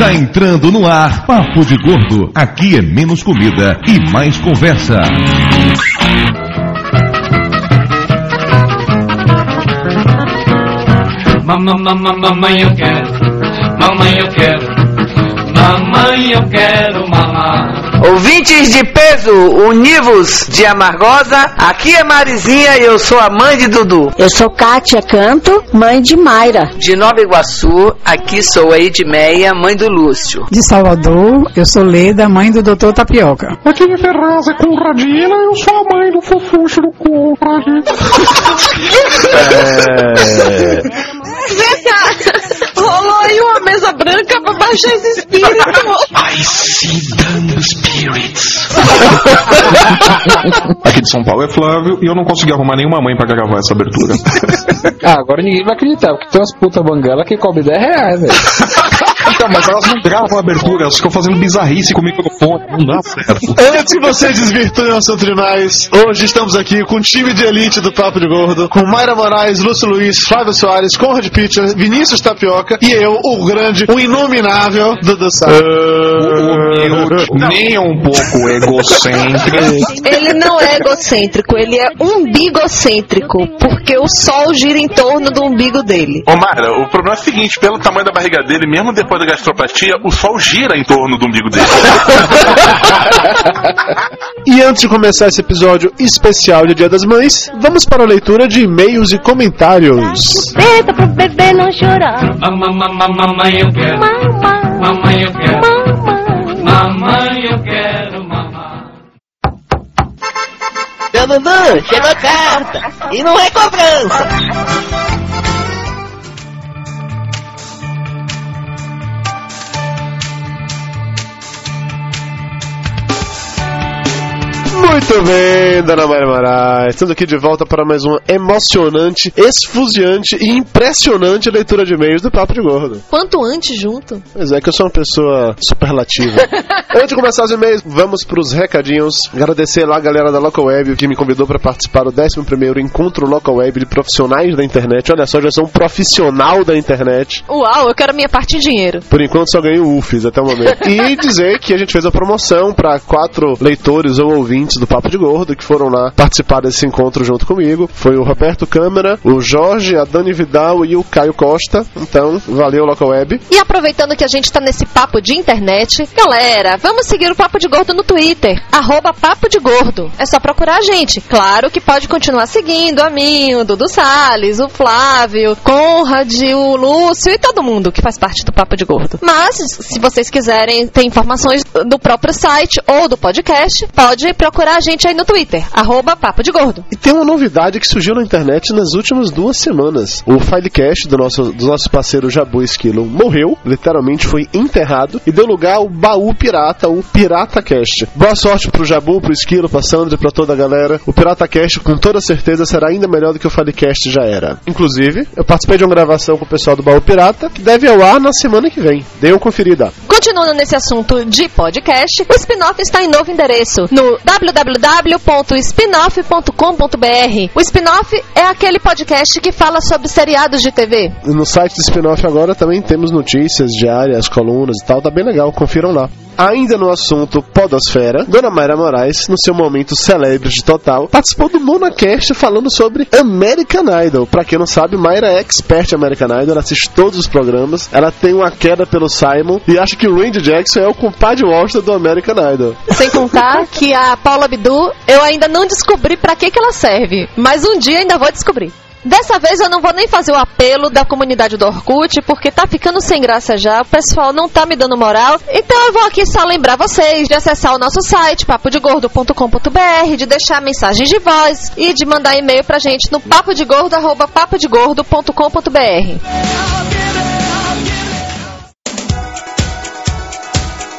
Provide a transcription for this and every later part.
Está entrando no ar Papo de Gordo. Aqui é menos comida e mais conversa. Mamãe eu quero, mamãe eu quero, mamãe eu quero. Ouvintes de peso, univos de Amargosa, aqui é Marizinha e eu sou a mãe de Dudu. Eu sou Kátia Canto, mãe de Mayra. De Nova Iguaçu, aqui sou a Edmeia, mãe do Lúcio. De Salvador, eu sou Leda, mãe do Doutor Tapioca. Aqui de Ferraz é Conradina, eu sou a mãe do fofuxo do Conrad. É... Vem cá! Rolou aí uma mesa branca pra baixar esse espírito. I see damn spirits. Aqui de São Paulo é Flávio e eu não consegui arrumar nenhuma mãe pra gravar essa abertura. ah, agora ninguém vai acreditar, porque tem umas putas banguela que cobrem 10 reais, velho. Então, mas elas não gravam a abertura, elas ficam fazendo bizarrice com o microfone, não dá certo. Antes que vocês desvirtuem o assunto demais, hoje estamos aqui com o time de elite do Papo de Gordo, com Mayra Moraes, Lúcio Luiz, Flávio Soares, Conrad Pitcher, Vinícius Tapioca e eu, o grande, o inominável Dudu Sá. Uh, nem um pouco egocêntrico. Ele não é egocêntrico, ele é umbigocêntrico, porque o sol gira em torno do umbigo dele. Ô Mayra, o problema é o seguinte, pelo tamanho da barriga dele, mesmo depois da gastroplastia, o sol gira em torno do umbigo dele. e antes de começar esse episódio especial de Dia das Mães, vamos para a leitura de e-mails e comentários. Senta pro bebê não chorar. Mamãe eu quero. Mamãe eu quero. Mamãe eu quero Dudu, chegou carta. E não é cobrança. Muito bem, Dona Maria Moraes. Estamos aqui de volta para mais uma emocionante, esfuziante e impressionante leitura de e-mails do Papo de Gordo. Quanto antes junto? Pois é, que eu sou uma pessoa superlativa. Antes de começar os e-mails, vamos para os recadinhos. Agradecer lá a galera da Local Web que me convidou para participar do 11 Encontro Local Web de Profissionais da Internet. Olha só, já sou um profissional da internet. Uau, eu quero minha parte de dinheiro. Por enquanto só ganho UFIS até o momento. e dizer que a gente fez a promoção para quatro leitores ou ouvintes do Papo de Gordo que foram lá participar desse encontro junto comigo. Foi o Roberto Câmara, o Jorge, a Dani Vidal e o Caio Costa. Então, valeu, Local Web. E aproveitando que a gente tá nesse papo de internet, galera, vamos seguir o Papo de Gordo no Twitter, arroba Papo de Gordo. É só procurar a gente. Claro que pode continuar seguindo a mim, o Dudu Salles, o Flávio, Conrad, o Lúcio e todo mundo que faz parte do Papo de Gordo. Mas, se vocês quiserem ter informações do próprio site ou do podcast, pode procurar a gente aí no Twitter, arroba Papo de Gordo. E tem uma novidade que surgiu na internet nas últimas duas semanas. O Filecast do nosso, do nosso parceiro Jabu Esquilo morreu, literalmente foi enterrado, e deu lugar ao baú pirata, o Pirata Cast. Boa sorte pro Jabu, pro Esquilo, pra Sandra e pra toda a galera. O Pirata Cast, com toda certeza, será ainda melhor do que o Filecast já era. Inclusive, eu participei de uma gravação com o pessoal do Baú Pirata, que deve ao ar na semana que vem. Dê uma conferida. Continuando nesse assunto de podcast, o spin-off está em novo endereço, no www.spinoff.com.br. O spin-off é aquele podcast que fala sobre seriados de TV. No site do spin-off agora também temos notícias diárias, colunas e tal, tá bem legal, confiram lá. Ainda no assunto Podosfera, Dona Mayra Moraes, no seu momento celebrity total, participou do MonaCast falando sobre American Idol. Pra quem não sabe, Mayra é expert em American Idol, ela assiste todos os programas, ela tem uma queda pelo Simon e acha que o Randy Jackson é o compadre Washington do American Idol. Sem contar que a Paula Abdu, eu ainda não descobri pra que, que ela serve, mas um dia ainda vou descobrir. Dessa vez eu não vou nem fazer o apelo da comunidade do Orkut, porque tá ficando sem graça já, o pessoal não tá me dando moral. Então eu vou aqui só lembrar vocês de acessar o nosso site, papodegordo.com.br, de deixar mensagens de voz e de mandar e-mail pra gente no papodegordo.papodegordo.com.br.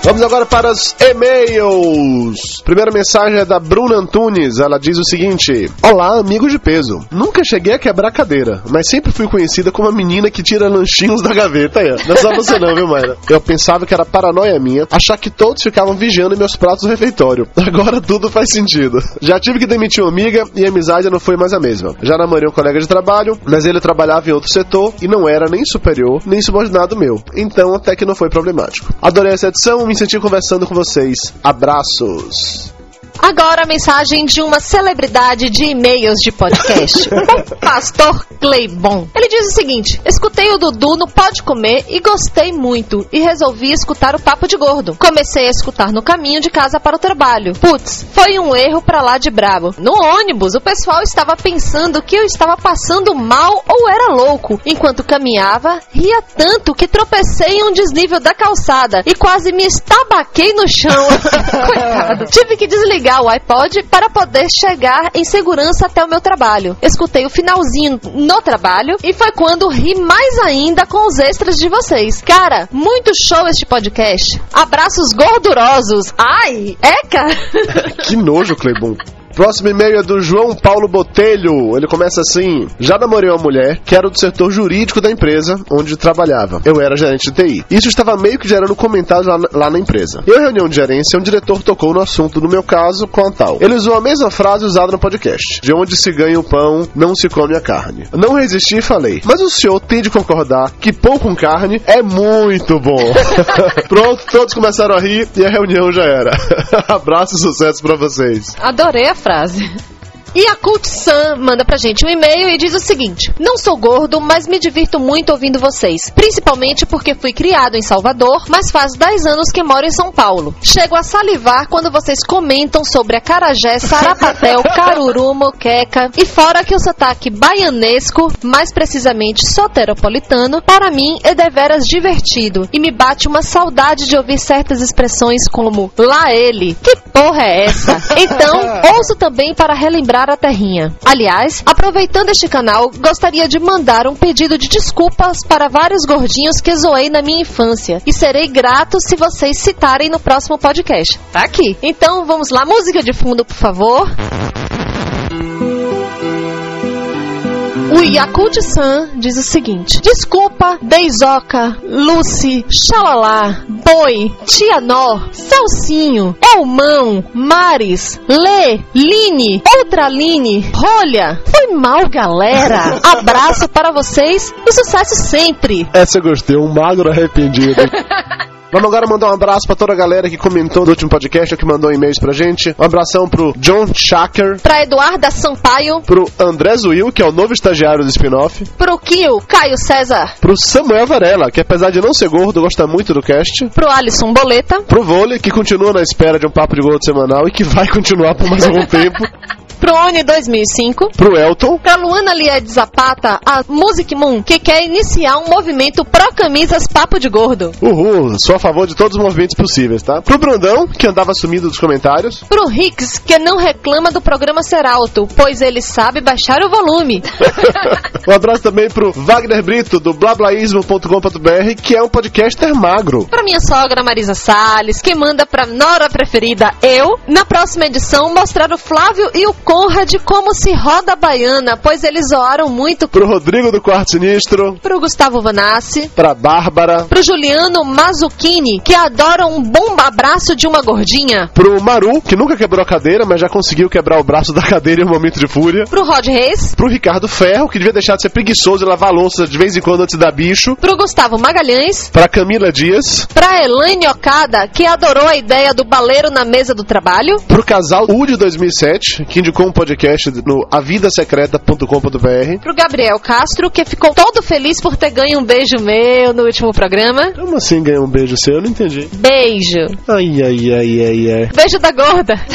Vamos agora para os e-mails. Primeira mensagem é da Bruna Antunes. Ela diz o seguinte: Olá, amigos de peso. Nunca cheguei a quebrar cadeira, mas sempre fui conhecida como a menina que tira lanchinhos da gaveta. Não é só você não, viu, Mayra? Eu pensava que era paranoia minha achar que todos ficavam vigiando meus pratos no refeitório. Agora tudo faz sentido. Já tive que demitir uma amiga e a amizade não foi mais a mesma. Já namorei um colega de trabalho, mas ele trabalhava em outro setor e não era nem superior, nem subordinado meu. Então até que não foi problemático. Adorei essa edição, me senti conversando com vocês. Abraços. Agora a mensagem de uma celebridade de e-mails de podcast. o pastor Cleibon. Ele diz o seguinte: Escutei o Dudu no Pode Comer e gostei muito. E resolvi escutar o Papo de Gordo. Comecei a escutar no caminho de casa para o trabalho. Putz, foi um erro pra lá de brabo. No ônibus, o pessoal estava pensando que eu estava passando mal ou era louco. Enquanto caminhava, ria tanto que tropecei em um desnível da calçada e quase me estabaquei no chão. Coitado. Tive que desligar o iPod para poder chegar em segurança até o meu trabalho. Escutei o finalzinho no trabalho e foi quando ri mais ainda com os extras de vocês. Cara, muito show este podcast. Abraços gordurosos. Ai, eca! Que nojo, Cleibon. Próximo e-mail é do João Paulo Botelho. Ele começa assim: Já namorei uma mulher que era do setor jurídico da empresa onde trabalhava. Eu era gerente de TI. Isso estava meio que gerando comentários lá, lá na empresa. Em reunião de gerência, um diretor tocou no assunto, no meu caso, com a tal. Ele usou a mesma frase usada no podcast: De onde se ganha o pão, não se come a carne. Não resisti e falei: Mas o senhor tem de concordar que pão com carne é muito bom. Pronto, todos começaram a rir e a reunião já era. Abraço e sucesso pra vocês. Adorei a frase. E a Cult Sam manda pra gente um e-mail e diz o seguinte: Não sou gordo, mas me divirto muito ouvindo vocês. Principalmente porque fui criado em Salvador, mas faz 10 anos que moro em São Paulo. Chego a salivar quando vocês comentam sobre a carajé, sarapatel, caruru, moqueca. E fora que o sotaque baianesco, mais precisamente soteropolitano, para mim é deveras divertido. E me bate uma saudade de ouvir certas expressões como lá ele. Que porra é essa? Então, ouço também para relembrar a terrinha. Aliás, aproveitando este canal, gostaria de mandar um pedido de desculpas para vários gordinhos que zoei na minha infância. E serei grato se vocês citarem no próximo podcast. Tá aqui. Então vamos lá, música de fundo, por favor. O Yakult San diz o seguinte: Desculpa, Beizoca, Lucy, Xalalá, Boi, Tia Nó, Celcinho, Elmão, Mares, Lê, Line, Outra Line, Rolha. Foi mal, galera. Abraço para vocês e sucesso sempre. Essa eu gostei, um magro arrependido. Vamos agora mandar um abraço pra toda a galera que comentou no último podcast, que mandou e-mails pra gente. Um abração pro John Shaker, Pra Eduarda Sampaio, pro André Zuil, que é o novo estagiário do spin-off, pro Kio, Caio César, pro Samuel Varela, que apesar de não ser gordo, gosta muito do cast, pro Alisson Boleta, pro Vôlei, que continua na espera de um papo de gordo semanal e que vai continuar por mais algum tempo, pro Oni 2005, pro Elton, Pra Luana Lied Zapata, a Music Moon, que quer iniciar um movimento pró-camisas papo de gordo. Uhul, sou a favor de todos os movimentos possíveis, tá? Pro Brandão, que andava sumido dos comentários, Pro Hicks, que não reclama do programa ser alto, pois ele sabe baixar o volume. um abraço também pro Wagner Brito, do blablaísmo.com.br, que é um podcaster magro. Pra minha sogra Marisa Salles, que manda pra Nora preferida eu, na próxima edição mostrar o Flávio e o Conrad como se roda a baiana, pois eles zoaram muito. Pro Rodrigo do Quarto Sinistro, Pro Gustavo Vanassi, pra Bárbara, pro Juliano Mazzuccini, que adora um bom abraço de uma gordinha. pro Maru, que nunca quebrou a cadeira, mas já conseguiu quebrar o braço da cadeira em um momento de fúria. Pro Rod Reis, Pro Ricardo Ferro, que devia deixar de ser preguiçoso e lavar louça de vez em quando antes de dar bicho. pro Gustavo Magalhães, Pra Camila Dias. pra Elaine Okada, que adorou a ideia do baleiro na mesa do trabalho, Pro casal U de 2007, que indicou um podcast no avidasecreta.com.br. pro Gabriel Castro, que ficou todo feliz por ter ganho um beijo meu no último programa. Como assim ganhar um beijo seu? Eu não entendi. Beijo. Ai, ai, ai, ai, ai. Beijo da gorda.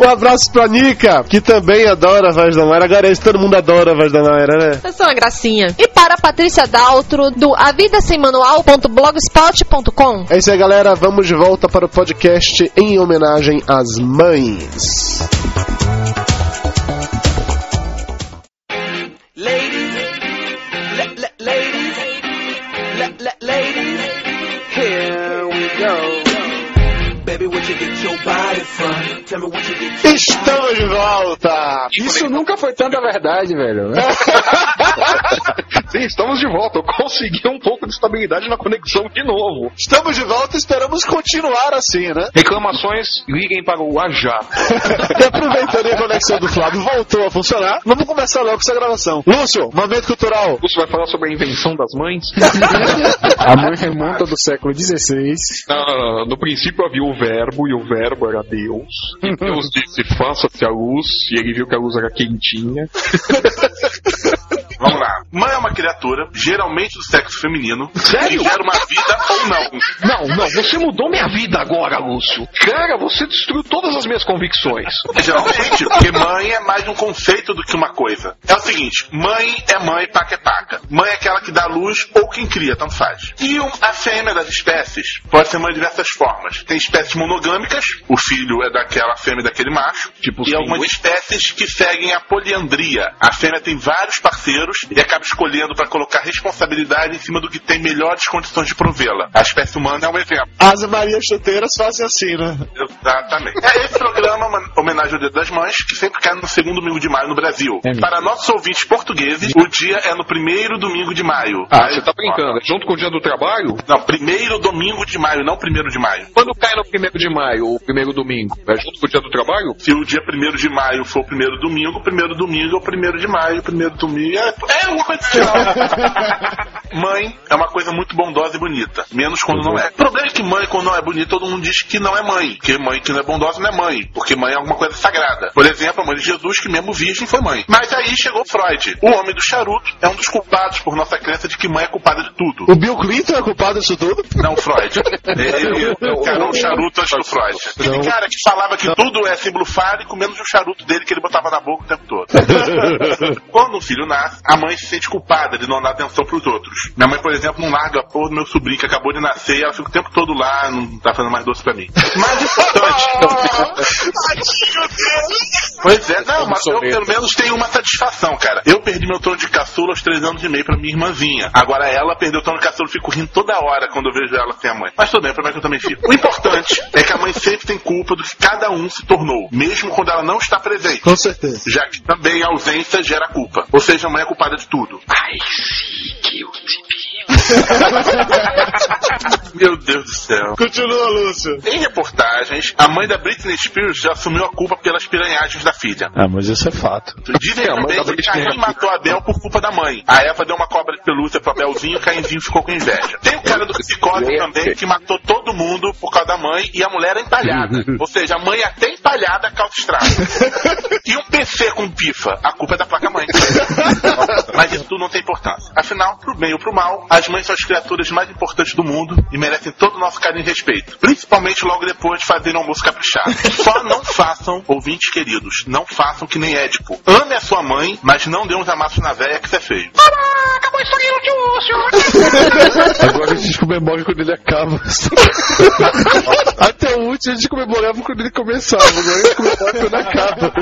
Um abraço pra Nica, que também adora a voz da Mayra. Agora é isso, todo mundo adora a voz da Mayra, né? Eu sou uma gracinha. E para a Patrícia Daltro, do avidasemmanual.blogspot.com. É isso aí, galera. Vamos de volta para o podcast em homenagem às mães. Bye. Estamos de volta! Isso nunca foi tanta verdade, velho. Sim, estamos de volta. Eu consegui um pouco de estabilidade na conexão de novo. Estamos de volta e esperamos continuar assim, né? Reclamações, liguem para o AJA. E aproveitando a conexão do Flávio voltou a funcionar, vamos começar logo com essa gravação. Lúcio, momento cultural. Lúcio vai falar sobre a invenção das mães? A mãe remonta do século XVI. Não, não, não. No princípio havia o verbo e o verbo era Deus. E Deus disse, faça-se a luz, e ele viu que a luz era quentinha. Vamos lá. Mãe é uma criatura, geralmente do sexo feminino, Sério? que gera uma vida ou não. Não, não, você mudou minha vida agora, Lúcio. Cara, você destruiu todas as minhas convicções. Geralmente, porque mãe é mais um conceito do que uma coisa. É o seguinte, mãe é mãe, paca é paca. Mãe é aquela que dá luz ou quem cria, tanto faz. E a fêmea das espécies pode ser mãe de diversas formas. Tem espécies monogâmicas, o filho é daquela fêmea e daquele macho. Tipo e algumas espécies que seguem a poliandria. A fêmea tem vários parceiros e acaba escolhendo para colocar responsabilidade em cima do que tem melhores condições de provê-la. A espécie humana é um exemplo. As Marias Chuteiras fazem assim, né? Exatamente. É esse programa, uma homenagem ao Dia das Mães, que sempre cai no segundo domingo de maio no Brasil. É. Para nossos ouvintes portugueses, o dia é no primeiro domingo de maio. Ah, você tá brincando. Junto com o dia do trabalho? Não, primeiro domingo de maio, não primeiro de maio. Quando cai no primeiro de maio, ou primeiro domingo? É junto com o dia do trabalho? Se o dia primeiro de maio for o primeiro domingo, o primeiro domingo é o primeiro de maio, o primeiro domingo é, é uma coisa assim. Mãe é uma coisa muito bondosa e bonita, menos quando não é. O problema é que mãe, quando não é bonita, todo mundo diz que não é mãe. Porque mãe que não é bondosa não é mãe. Porque mãe é alguma coisa sagrada. Por exemplo, a mãe de Jesus, que mesmo virgem foi mãe. Mas aí chegou Freud. O homem do charuto é um dos culpados por nossa crença de que mãe é culpada de tudo. O Bill Clinton é culpado disso tudo? Não, Freud. Ele encarou o charuto antes do Freud. Aquele cara que falava que tudo é símbolo fálico, menos o charuto dele que ele botava na boca o tempo todo. Quando um filho nasce, a mãe se sente culpada de não dar atenção pros outros. Minha mãe, por exemplo, não larga a porra do meu sobrinho que acabou de nascer e ela fica o tempo todo lá, não tá fazendo mais doce pra mim. Mais importante. Pois é, não, mas eu pelo menos tenho uma satisfação, cara. Eu perdi meu trono de caçula aos três anos e meio pra minha irmãzinha. Agora ela perdeu o trono de caçula, eu fico rindo toda hora quando eu vejo ela sem a mãe. Mas tudo bem, o problema é que eu também fico. O importante é que a mãe sempre tem culpa do que cada um se tornou, mesmo quando ela não está presente. Com certeza. Já que também a ausência gera culpa. Ou seja, a mãe é culpada de tudo. I see guilty Meu Deus do céu. Continua, Lúcio. Em reportagens, a mãe da Britney Spears já assumiu a culpa pelas piranhagens da filha. Ah, mas isso é fato. Dizem É, a mãe também da que Caim matou Abel por culpa da mãe. A Eva deu uma cobra de pelúcia pro Abelzinho e o Caimzinho ficou com inveja. Tem o cara do psicólogo também que matou todo mundo por causa da mãe e a mulher é empalhada. Ou seja, a mãe até empalhada causa estrago. E um PC com pifa, a culpa é da placa mãe. Mas isso tudo não tem importância. Afinal, pro bem ou pro mal, as mães são as criaturas mais importantes do mundo e merecem todo o nosso carinho e respeito. Principalmente logo depois de fazerem um almoço caprichado. Só não façam, ouvintes queridos, não façam que nem Édipo. Ame a sua mãe, mas não dê uns amassos na véia que isso é feio. Acabou a historinha de Lúcio. Agora a gente comemora quando ele acaba. Até o último a gente comemorava quando ele começava. Agora a gente comemora quando acaba.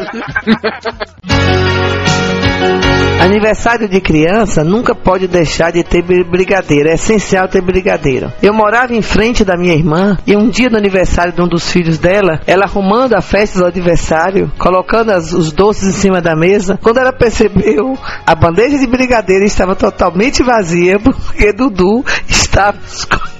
Aniversário de criança nunca pode deixar de ter brigadeiro. É essencial ter brigadeiro. Eu morava em frente da minha irmã e um dia no aniversário de um dos filhos dela, ela arrumando a festa do aniversário, colocando as- os doces em cima da mesa, quando ela percebeu, a bandeja de brigadeiro estava totalmente vazia porque Dudu estava esco-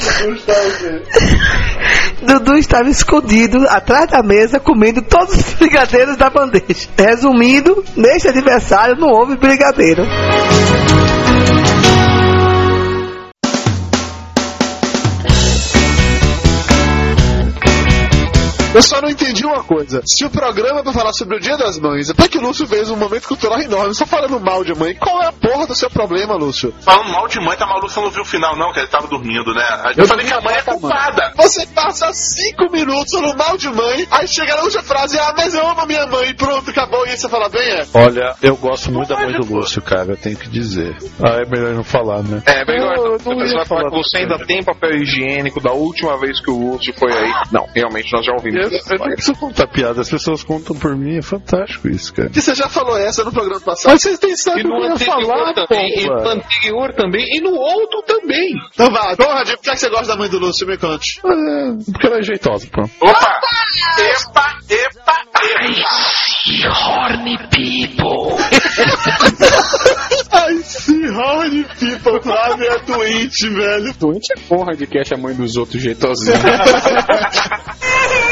Dudu estava escondido atrás da mesa comendo todos os brigadeiros da bandeja. Resumindo, neste aniversário não houve brigadeiro. Eu só não entendi uma coisa. Se o programa é pra falar sobre o Dia das Mães, é pra que o Lúcio fez um momento cultural enorme só falando mal de mãe. Qual é a porra do seu problema, Lúcio? Falando mal de mãe, tá maluco, você não viu o final, não, que ele tava dormindo, né? Eu, falei que a mãe é culpada. Você passa cinco minutos falando mal de mãe, aí chega na última frase, ah, mas eu amo a minha mãe, pronto, acabou, e aí você fala bem, é? Olha, eu gosto muito da mãe do Lúcio, cara, eu tenho que dizer. Ah, é melhor não falar, né? É, melhor. Eu Você não vai falar você ainda tem papel higiênico da última vez que o Lúcio foi aí. Não, realmente nós já ouvimos eu, eu não preciso contar piada, as pessoas contam por mim, é fantástico isso, cara. Que você já falou essa no programa passado. Mas vocês têm sabe E o que eu ia falar, também, e no anterior também, e no outro também. Então vá, porra, por que você gosta da mãe do Lúcio? Me conte. É, porque ela é jeitosa, pô. Opa! Epa, epa, epa! Horny people. Ai, sim, Horny People, Flávio é Twitch, velho. Twitch é porra de que acha a mãe dos outros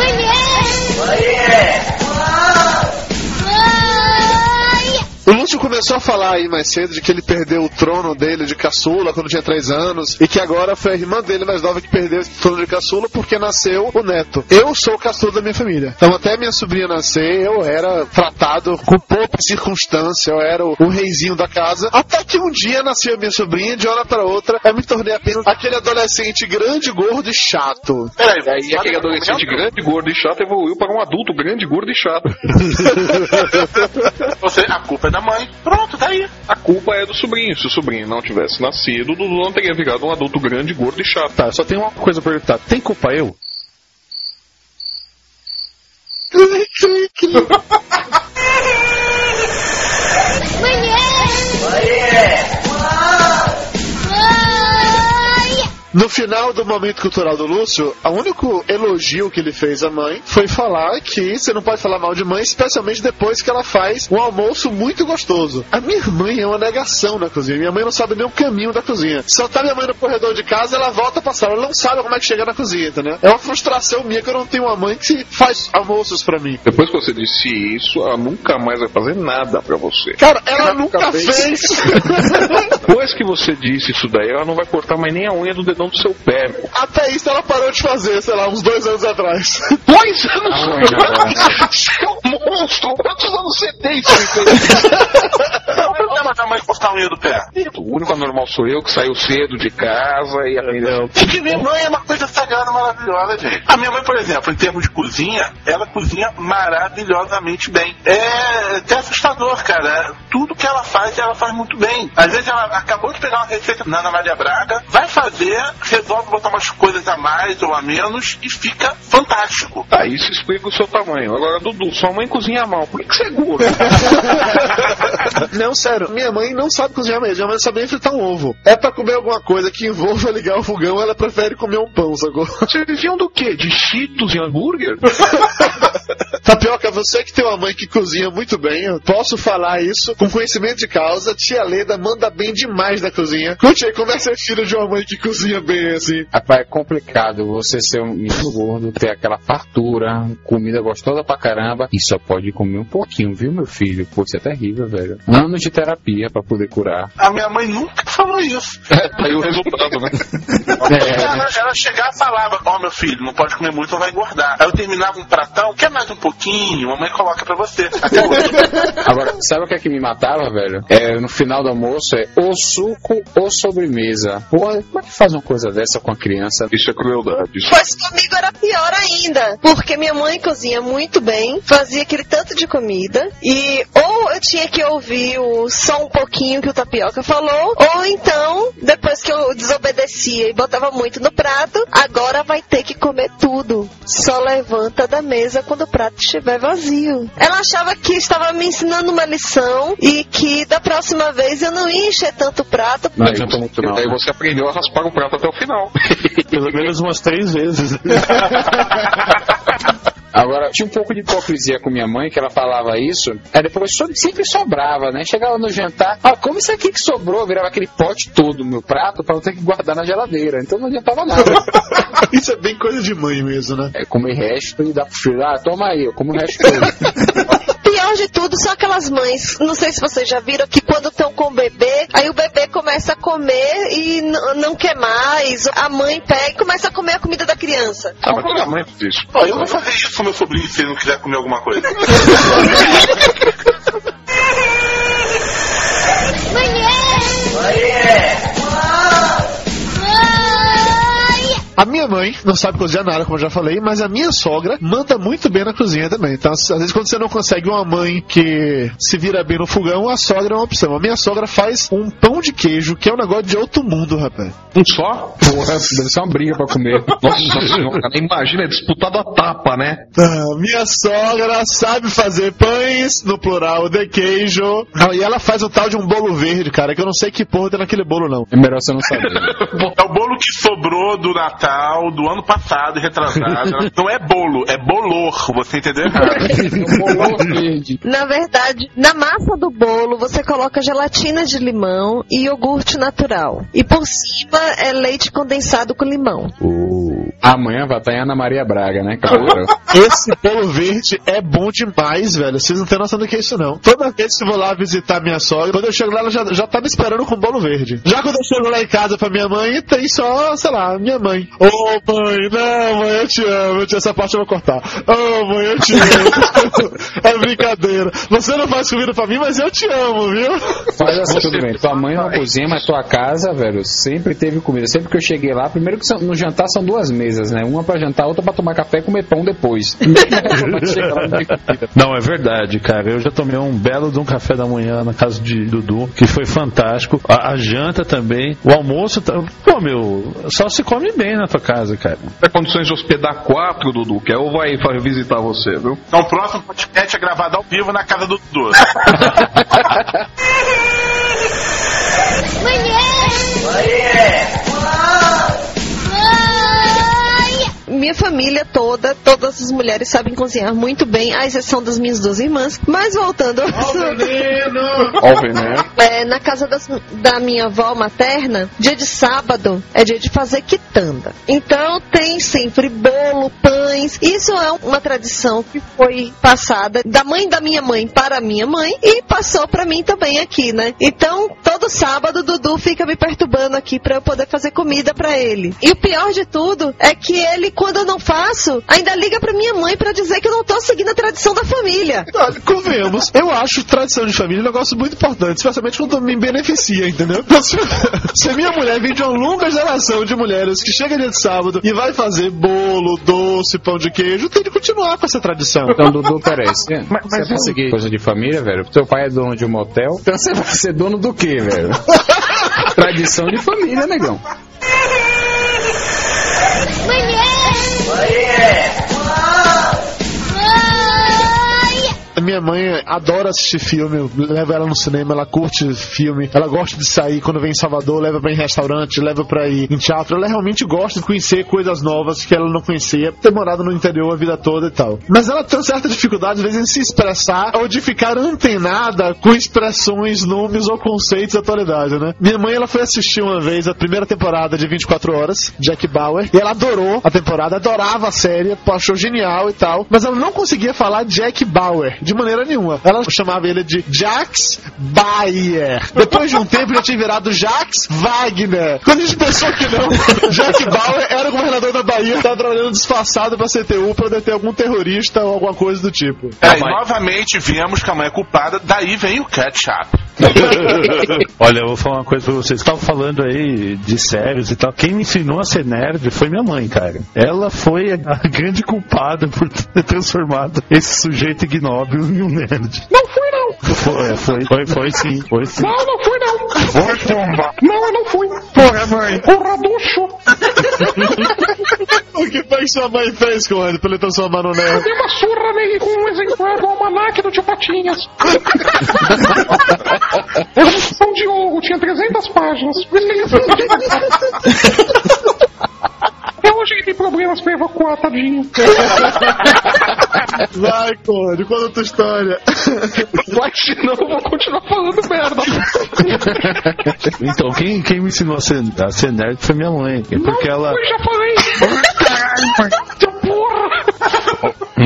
jeitosinho. O Lúcio começou a falar aí mais cedo de que ele perdeu o trono dele de caçula quando tinha 3 anos e que agora foi a irmã dele mais nova que perdeu esse trono de caçula porque nasceu o neto. Eu sou o caçula da minha família. Então até minha sobrinha nascer eu era tratado com pouca circunstância, eu era o, o reizinho da casa. Até que um dia nasceu a minha sobrinha, de hora para outra eu me tornei apenas aquele adolescente grande, gordo e chato. Peraí, E aí aquele adolescente grande, gordo e chato evoluiu para um adulto grande, gordo e chato. Você, a culpa é da mãe. Pronto, tá aí. A culpa é do sobrinho. Se o sobrinho não tivesse nascido, o Dudu não teria virado um adulto grande, gordo e chato. Tá, só tem uma coisa pra perguntar. Tem culpa eu? No final do momento cultural do Lúcio, o único elogio que ele fez à mãe foi falar que você não pode falar mal de mãe, especialmente depois que ela faz um almoço muito gostoso. A minha mãe é uma negação na cozinha. Minha mãe não sabe nem o caminho da cozinha. Só tá minha mãe no corredor de casa, ela volta pra sala. Ela não sabe como é que chega na cozinha, entendeu? É uma frustração minha que eu não tenho uma mãe que faz almoços pra mim. Depois que você disse isso, ela nunca mais vai fazer nada pra você. Cara, ela nunca fez. Depois que você disse isso daí, ela não vai cortar mais nem a unha do dedão do seu pé. Até isso ela parou de fazer, sei lá, uns dois anos atrás. Dois anos? Você é um monstro! Quantos anos você tem, seu Qual o problema da mãe cortar a unha do pé? O único anormal sou eu que saiu cedo de casa e aprendeu. Porque minha mãe é uma coisa sagrada, maravilhosa, gente. A minha mãe, por exemplo, em termos de cozinha, ela cozinha maravilhosamente bem. É até assustador, cara. Tudo que ela faz, ela faz muito bem. Às vezes ela acabou de pegar uma receita da Ana Maria Braga, vai fazer, resolve botar umas coisas a mais ou a menos e fica fantástico. Ah, isso explica o seu tamanho. Agora, Dudu, sua mãe cozinha mal. Por que que você é gordo? Não, sério, minha mãe não sabe cozinhar mesmo, minha mãe não sabe nem fritar um ovo. É pra comer alguma coisa que envolva ligar o fogão, ela prefere comer um pão, sacou? Vocês viviam do quê? De cheetos e hambúrguer? Tapioca, você que tem uma mãe que cozinha muito bem, eu posso falar isso com conhecimento de causa. Tia Leda manda bem demais na cozinha. Conte aí, como é ser filho de uma mãe que cozinha bem assim? Rapaz, é complicado você ser um menino gordo, ter aquela fartura, comida gostosa pra caramba, e só pode comer um pouquinho, viu, meu filho? Pô, isso é terrível, velho. Anos de terapia pra poder curar. A minha mãe nunca falou isso. Aí o resultado, né? Ela, ela chegava e falava, ó meu filho, não pode comer muito ou vai engordar. Aí eu terminava um pratão, quer mais um pouquinho? Mamãe coloca pra você. Até hoje. Agora, sabe o que é que me matava, velho? É, no final do almoço é ou suco ou sobremesa. Porra, como é que faz uma coisa dessa com a criança? Isso é crueldade. Isso Pois comigo era pior ainda, porque minha mãe cozinha muito bem, fazia aquele tanto de comida, e ou eu tinha que ouvir o só um pouquinho que o tapioca falou, ou então, depois que eu desobedecia e botava muito no prato, agora vai ter que comer tudo. Só levanta da mesa quando o prato estiver vazio. Ela achava que estava me ensinando uma lição e que da próxima vez eu não ia encher tanto o prato. Não muito não. Aí você aprendeu a raspar o prato até o final. Pelo menos umas três vezes. Agora, tinha um pouco de hipocrisia com minha mãe, que ela falava isso, aí depois so- sempre sobrava, né? Chegava no jantar, ah, como isso aqui que sobrou, virava aquele pote todo no meu prato pra eu ter que guardar na geladeira, então não adiantava nada. Isso é bem coisa de mãe mesmo, né? É comer resto e dar pro filho, ah, toma aí, eu como o resto todo. De tudo são aquelas mães, não sei se vocês já viram, que quando estão com o bebê, aí o bebê começa a comer e não quer mais. A mãe pega e começa a comer a comida da criança. Ah, mas toda mãe faz isso. Eu vou fazer isso com meu sobrinho se ele não quiser comer alguma coisa. A minha mãe não sabe cozinhar nada, como eu já falei, mas a minha sogra manda muito bem na cozinha também. Então, às vezes, quando você não consegue uma mãe que se vira bem no fogão, a sogra é uma opção. A minha sogra faz um pão de queijo, que é um negócio de outro mundo, rapaz. Um só? Porra, deve ser uma briga pra comer. Nossa senhora, imagina, é disputado a tapa, né? Ah, minha sogra sabe fazer pães, no plural, de queijo. Ah, e ela faz o tal de um bolo verde, cara, que eu não sei que porra tem naquele bolo, não. É melhor você não saber. É o bolo que sobrou do Natal do ano passado, retrasado. Não é bolo, é bolor. Você entendeu errado. Na verdade, na massa do bolo você coloca gelatina de limão e iogurte natural. E por cima é leite condensado com limão. Amanhã vai estar em Ana Maria Braga, né? Claro. Esse bolo verde é bom demais, velho. Vocês não têm noção do que é isso, não. Toda vez que eu vou lá visitar minha sogra, quando eu chego lá, ela já, já tá me esperando com bolo verde. Já quando eu chego lá em casa pra minha mãe, tem só, sei lá, minha mãe. Ô, mãe, não, mãe, eu te amo. Essa parte eu vou cortar. Ô, mãe, eu te amo. é brincadeira. Você não faz comida pra mim, mas eu te amo, viu? Mas assim, tudo bem. Tua mãe não cozinha, mas tua casa, velho, sempre teve comida. Sempre que eu cheguei lá, primeiro que no jantar são duas mesas, né? Uma pra jantar, outra pra tomar café e comer pão depois. Não é verdade, cara. Eu já tomei um belo de um café da manhã na casa de Dudu, que foi fantástico. A, a janta também. O almoço. tá- Pô, meu, só se come bem na tua casa, cara. Tem condições de hospedar quatro, Dudu, que ou vai visitar você, viu? Então o próximo podcast é gravado ao vivo na casa do Dudu. Minha família toda, todas as mulheres sabem cozinhar muito bem, à exceção das minhas duas irmãs. Mas voltando. Ó o veneno. É, na casa das- da minha avó materna, dia de sábado é dia de fazer quitanda. Então tem sempre bolo, pães. Isso é uma tradição que foi passada da mãe da minha mãe para a minha mãe e passou para mim também aqui, né? Então todo sábado Dudu fica me perturbando aqui para eu poder fazer comida para ele. E o pior de tudo é que ele, quando eu não faço, ainda liga para minha mãe para dizer que eu não tô seguindo a tradição da família. Olha, Convenhamos, eu acho tradição de família um negócio muito importante, especialmente quando me beneficia, entendeu? Se, se a minha mulher vem de uma longa geração de mulheres que chega dia de sábado e vai fazer bolo, doce, pão de queijo, tem de continuar com essa tradição. Então, Dudu, peraí. Você, você vai seguir coisa de família, velho? Teu pai é dono de um motel, então você vai ser dono do quê, velho? Tradição de família, negão. 美女美女 A minha mãe adora assistir filme, eu levo ela no cinema, ela curte filme, ela gosta de sair quando vem em Salvador, leva pra ir em restaurante, leva pra ir em teatro. Ela realmente gosta de conhecer coisas novas que ela não conhecia, ter morado no interior a vida toda e tal. Mas ela tem certa dificuldade, às vezes, em se expressar ou de ficar antenada com expressões, nomes ou conceitos da atualidade, né? Minha mãe, ela foi assistir uma vez a primeira temporada de 24 Horas, Jack Bauer, e ela adorou a temporada, adorava a série, achou genial e tal, mas ela não conseguia falar Jack Bauer de maneira nenhuma. Ela chamava ele de Jax Bayer. Depois de um tempo já tinha virado Jax Wagner. Quando a gente pensou que não, Jack Bauer era o governador da Bahia, estava trabalhando disfarçado pra CTU pra deter algum terrorista ou alguma coisa do tipo. É, novamente vimos que a mãe é culpada, daí vem o ketchup. Olha, eu vou falar uma coisa pra vocês. Estavam falando aí de séries e tal. Quem me ensinou a ser nerd foi minha mãe, cara. Ela foi a grande culpada por ter transformado esse sujeito ignóbil em um nerd. Não fui, não. Foi, foi, foi, foi sim, foi sim. Não, não fui, não. Foi, pomba. Não, eu não fui. Porra, mãe. Porra, ducho. O que foi que sua mãe fez com ele pra ele transformar no Eu nerd? dei uma surra nele com um exemplar do almanac do tio Patinhas. Era uma edição de ouro, tinha 300 páginas. Por isso que ele Hoje ele tem problemas pra evacuar, tadinho. Vai, Conde, conta a tua história. Vai, senão eu vou continuar falando merda. Então, quem, quem me ensinou a ser, a ser nerd foi minha mãe. Porque ela. Eu já falei. Mãe. Seu porra.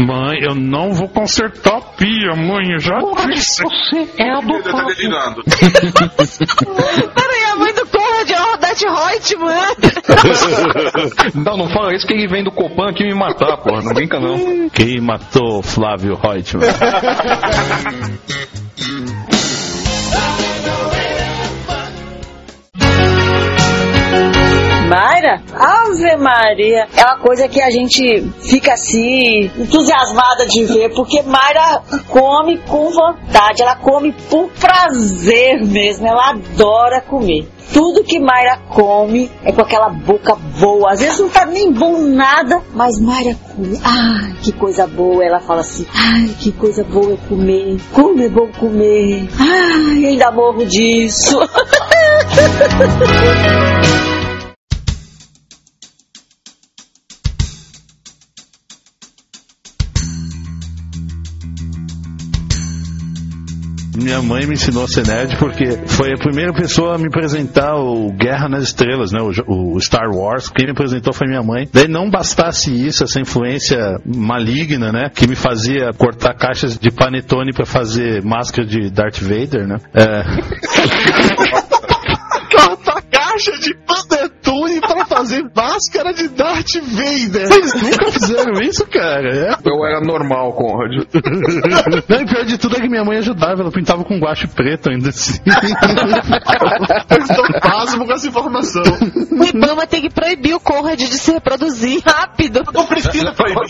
Mãe, eu não vou consertar a pia, mãe. Eu já Porra, disse. você é Ele tá adotado. delirando. Peraí, a mãe do O Odete Reutemann. Não, não fala isso que ele vem do Copan aqui me matar, porra. Não brinca, não. Quem matou Flávio Reutemann? Mayra? Ave Maria. É uma coisa que a gente fica assim, entusiasmada de ver, porque Mayra come com vontade, ela come por prazer mesmo, ela adora comer. Tudo que Mayra come é com aquela boca boa. Às vezes não tá nem bom nada, mas Mayra come. Ai, que coisa boa. Ela fala assim: Ai, que coisa boa é comer. Como é bom comer. Ai, ainda morro disso. Minha mãe me ensinou a ser nerd porque foi a primeira pessoa a me apresentar o Guerra nas Estrelas, né? O, o Star Wars. Quem me apresentou foi minha mãe. Daí não bastasse isso, essa influência maligna, né? Que me fazia cortar caixas de panetone para fazer máscara de Darth Vader, né? É. Corta caixa de panetone pra fazer máscara de Darth Vader. Vocês nunca fizeram isso, cara? É. Eu era normal, Conrad. Não, e pior de tudo é que minha mãe ajudava, ela pintava com guache preto ainda assim. Eu estou pasmo com essa informação. O Ibama tem que proibir o Conrad de se reproduzir rápido. Não precisa proibir.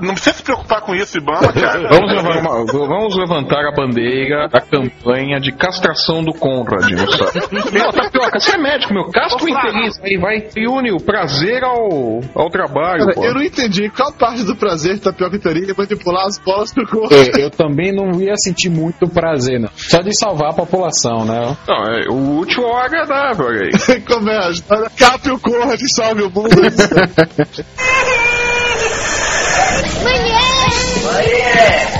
Não precisa se preocupar com isso, Ibama, cara. Vamos levantar, uma- vamos levantar a bandeira da campanha de castração do Conrad. Meu, Tapioca, você é médico, meu. Castra o infeliz. Aí vai e une o prazer ao, ao trabalho, Cara, pô. eu não entendi qual parte do prazer tapioca teria manipular as bolas do corpo. É, eu também não ia sentir muito prazer, não. Só de salvar a população, né? Não, é, o útil é o agradável, aí. Como é? a história? Cape o Conrad e salve o mundo. Eu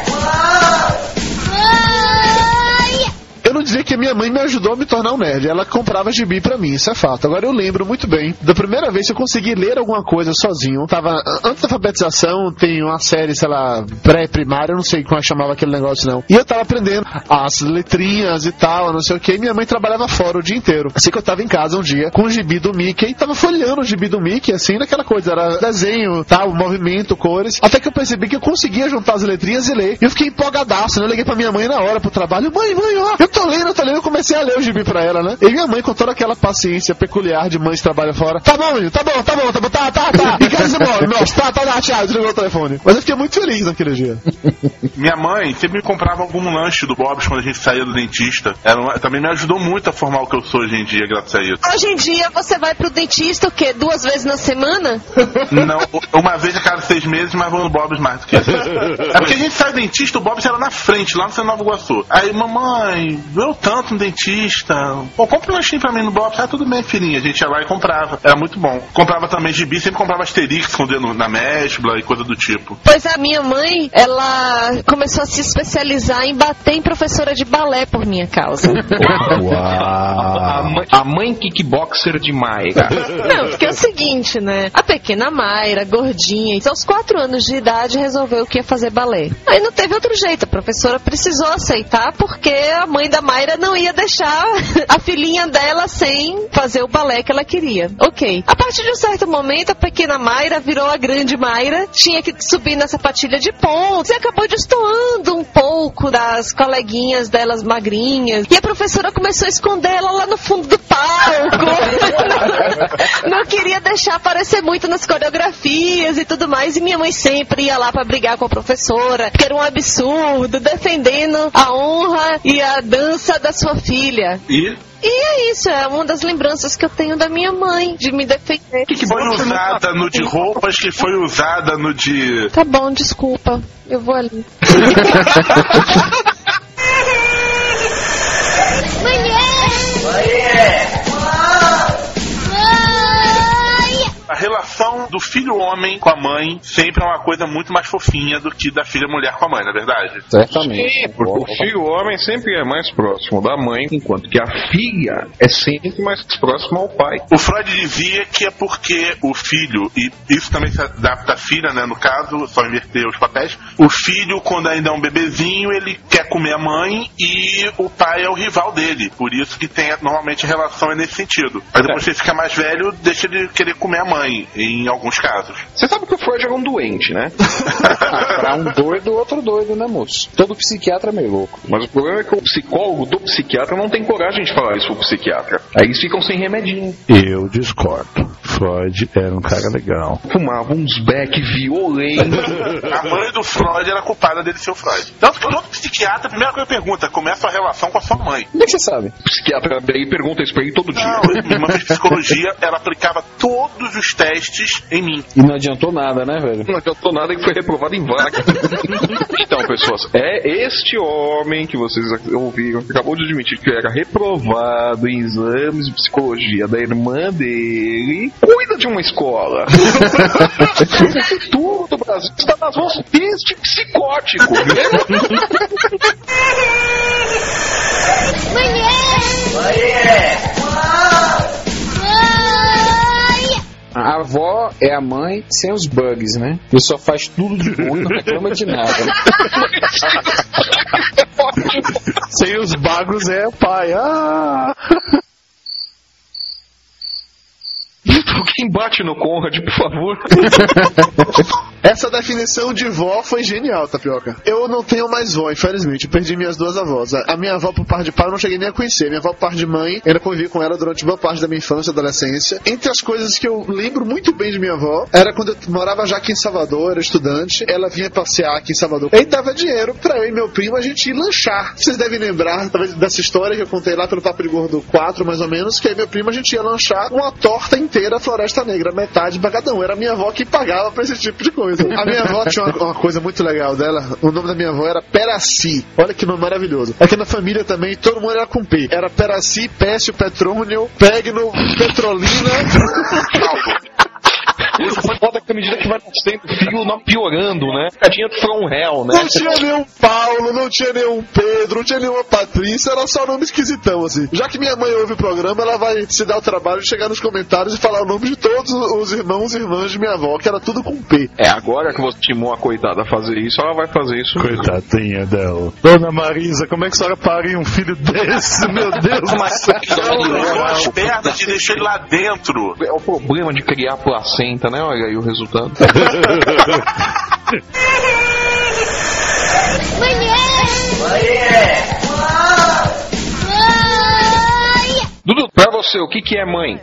não diria que a minha mãe me ajudou a me tornar um nerd. Ela comprava gibi pra mim, isso é fato. Agora eu lembro muito bem da primeira vez que eu consegui ler alguma coisa sozinho. Tava antes da alfabetização, tem uma série, sei lá, pré-primária, não sei como é chamava aquele negócio não. E eu tava aprendendo as letrinhas e tal, não sei o que. Minha mãe trabalhava fora o dia inteiro. Assim que eu tava em casa um dia com o gibi do Mickey, tava folheando o gibi do Mickey, assim, naquela coisa, era desenho, tal, movimento, cores. Até que eu percebi que eu conseguia juntar as letrinhas e ler. E eu fiquei empolgadaço, né? Eu liguei pra minha mãe na hora pro trabalho. Mãe, mãe, ó, eu tô lendo, eu tô lendo. Eu comecei a ler o gibi pra ela, né? E minha mãe, com toda aquela paciência peculiar de mães que trabalham fora. Tá bom, menino, tá bom, tá bom, tá bom, tá, tá, tá. E quer dizer, bom, nossa, tá, tá, tá, tchau, desligou o telefone. Mas eu fiquei muito feliz naquele dia. Minha mãe sempre me comprava algum lanche do Bob's quando a gente saía do dentista. Uma- também me ajudou muito a formar o que eu sou hoje em dia, graças a isso. Hoje em dia você vai pro dentista o quê? Duas vezes na semana? Não, uma vez a cada seis meses, mas vou no Bob's mais do que isso. É porque a gente sai do dentista, o Bob's era na frente, lá no Centro Nova Iguaçu. Aí, mamãe, eu tanto no dentista. Pô, compra um lanchinho pra mim no Bob's. Ah, tudo bem, filhinha. A gente ia lá e comprava. Era muito bom. Comprava também gibi, sempre comprava Asterix com o dedo na mesbla e coisa do tipo. Pois a minha mãe, ela começou a se especializar em bater em professora de balé por minha causa. A, mãe, a mãe kickboxer de Mayra. Não, porque é o seguinte, né? A pequena Mayra, gordinha, e aos quatro anos de idade resolveu que ia fazer balé. Aí não teve outro jeito, a professora precisou aceitar porque a mãe da Mayra não ia deixar a filhinha dela sem fazer o balé que ela queria. Ok. A partir de um certo momento, a pequena Mayra virou a grande Mayra, tinha que subir na sapatilha de pontos e acabou destoando um pouco das coleguinhas delas magrinhas. E a professora começou a esconder ela lá no fundo do palco. não queria deixar aparecer muito nas coreografias e tudo mais. E minha mãe sempre ia lá pra brigar com a professora, que era um absurdo, defendendo a honra e a dança da sua filha. E E é isso, é uma das lembranças que eu tenho da minha mãe, de me defender. que foi usada no de roupas, que foi usada no de. Tá bom, desculpa. Eu vou ali. A relação do filho homem com a mãe sempre é uma coisa muito mais fofinha do que da filha mulher com a mãe, não é verdade? Certamente. Sim, porque o filho homem sempre é mais próximo da mãe, enquanto que a filha é sempre mais próxima ao pai. O Freud dizia que é porque o filho, e isso também se adapta à filha, né? No caso, só inverter os papéis. O filho, quando ainda é um bebezinho, ele quer comer a mãe e o pai é o rival dele. Por isso que tem normalmente a relação é nesse sentido. Mas depois que ele fica mais velho, deixa de querer comer a mãe, em alguns casos. Você sabe que o Freud era um doente, né? pra um doido, outro doido, né, moço? Todo psiquiatra é meio louco. Mas o problema é que o psicólogo do psiquiatra não tem coragem de falar isso pro psiquiatra. Aí eles ficam sem remedinho. Eu discordo. Freud era um cara legal. Fumava uns beck violentos. A mãe do Freud era culpada dele ser o Freud. Tanto que todo psiquiatra, a primeira coisa que pergunta, como é a sua relação com a sua mãe? Como é que você sabe? O psiquiatra daí pergunta isso pra ele todo dia. Não, minha irmã fez psicologia, ela aplicava todos os testes em mim. E não adiantou nada, né, velho? Não adiantou nada que foi reprovado em vaga. então, pessoas, é este homem que vocês ouviram, que acabou de admitir que era reprovado em exames de psicologia da irmã dele, cuida de uma escola. o futuro do Brasil está nas mãos deste psicótico. A avó é a mãe sem os bugs, né? E só faz tudo de bom e não reclama de nada. Sem os bagos é o pai. Ah! Quem bate no Conrad, por favor? Essa definição de vó foi genial, Tapioca. Eu não tenho mais vó, infelizmente. Eu perdi minhas duas avós. A minha avó por parte de pai eu não cheguei nem a conhecer. Minha avó por parte de mãe, ainda convivi com ela durante boa parte da minha infância e adolescência. Entre as coisas que eu lembro muito bem de minha avó, era quando eu morava já aqui em Salvador, era estudante. Ela vinha passear aqui em Salvador. E dava dinheiro pra eu e meu primo a gente ir lanchar. Vocês devem lembrar, talvez, dessa história que eu contei lá pelo Papo de Gordo 4, mais ou menos, que aí meu primo a gente ia lanchar uma torta inteira Floresta Negra, metade um. Era minha avó que pagava pra esse tipo de coisa. A minha avó tinha uma, uma coisa muito legal dela. O nome da minha avó era Peraci. Olha que nome maravilhoso. Aqui na família também, todo mundo era com P. Era Peraci, Pécio, Petrônio, Pegno, Petrolina. Foi foda que à medida que vai nascendo o filho, não piorando, né? Cadinha from hell, né? Não tinha nenhum Paulo, não tinha nenhum Pedro, não tinha nenhuma Patrícia, era só nome esquisitão, assim. Já que minha mãe ouve o programa, ela vai se dar o trabalho de chegar nos comentários e falar o nome de todos os irmãos e irmãs de minha avó, que era tudo com P. É, agora que você timou a coitada a fazer isso, ela vai fazer isso. Coitadinha dela. Dona Marisa, como é que a senhora pariu um filho desse? Meu Deus do céu. Tirou as pernas e deixou ele lá dentro. É o problema de criar placenta, né? Olha aí o resultado. Dudu, pra você, o que, que é mãe?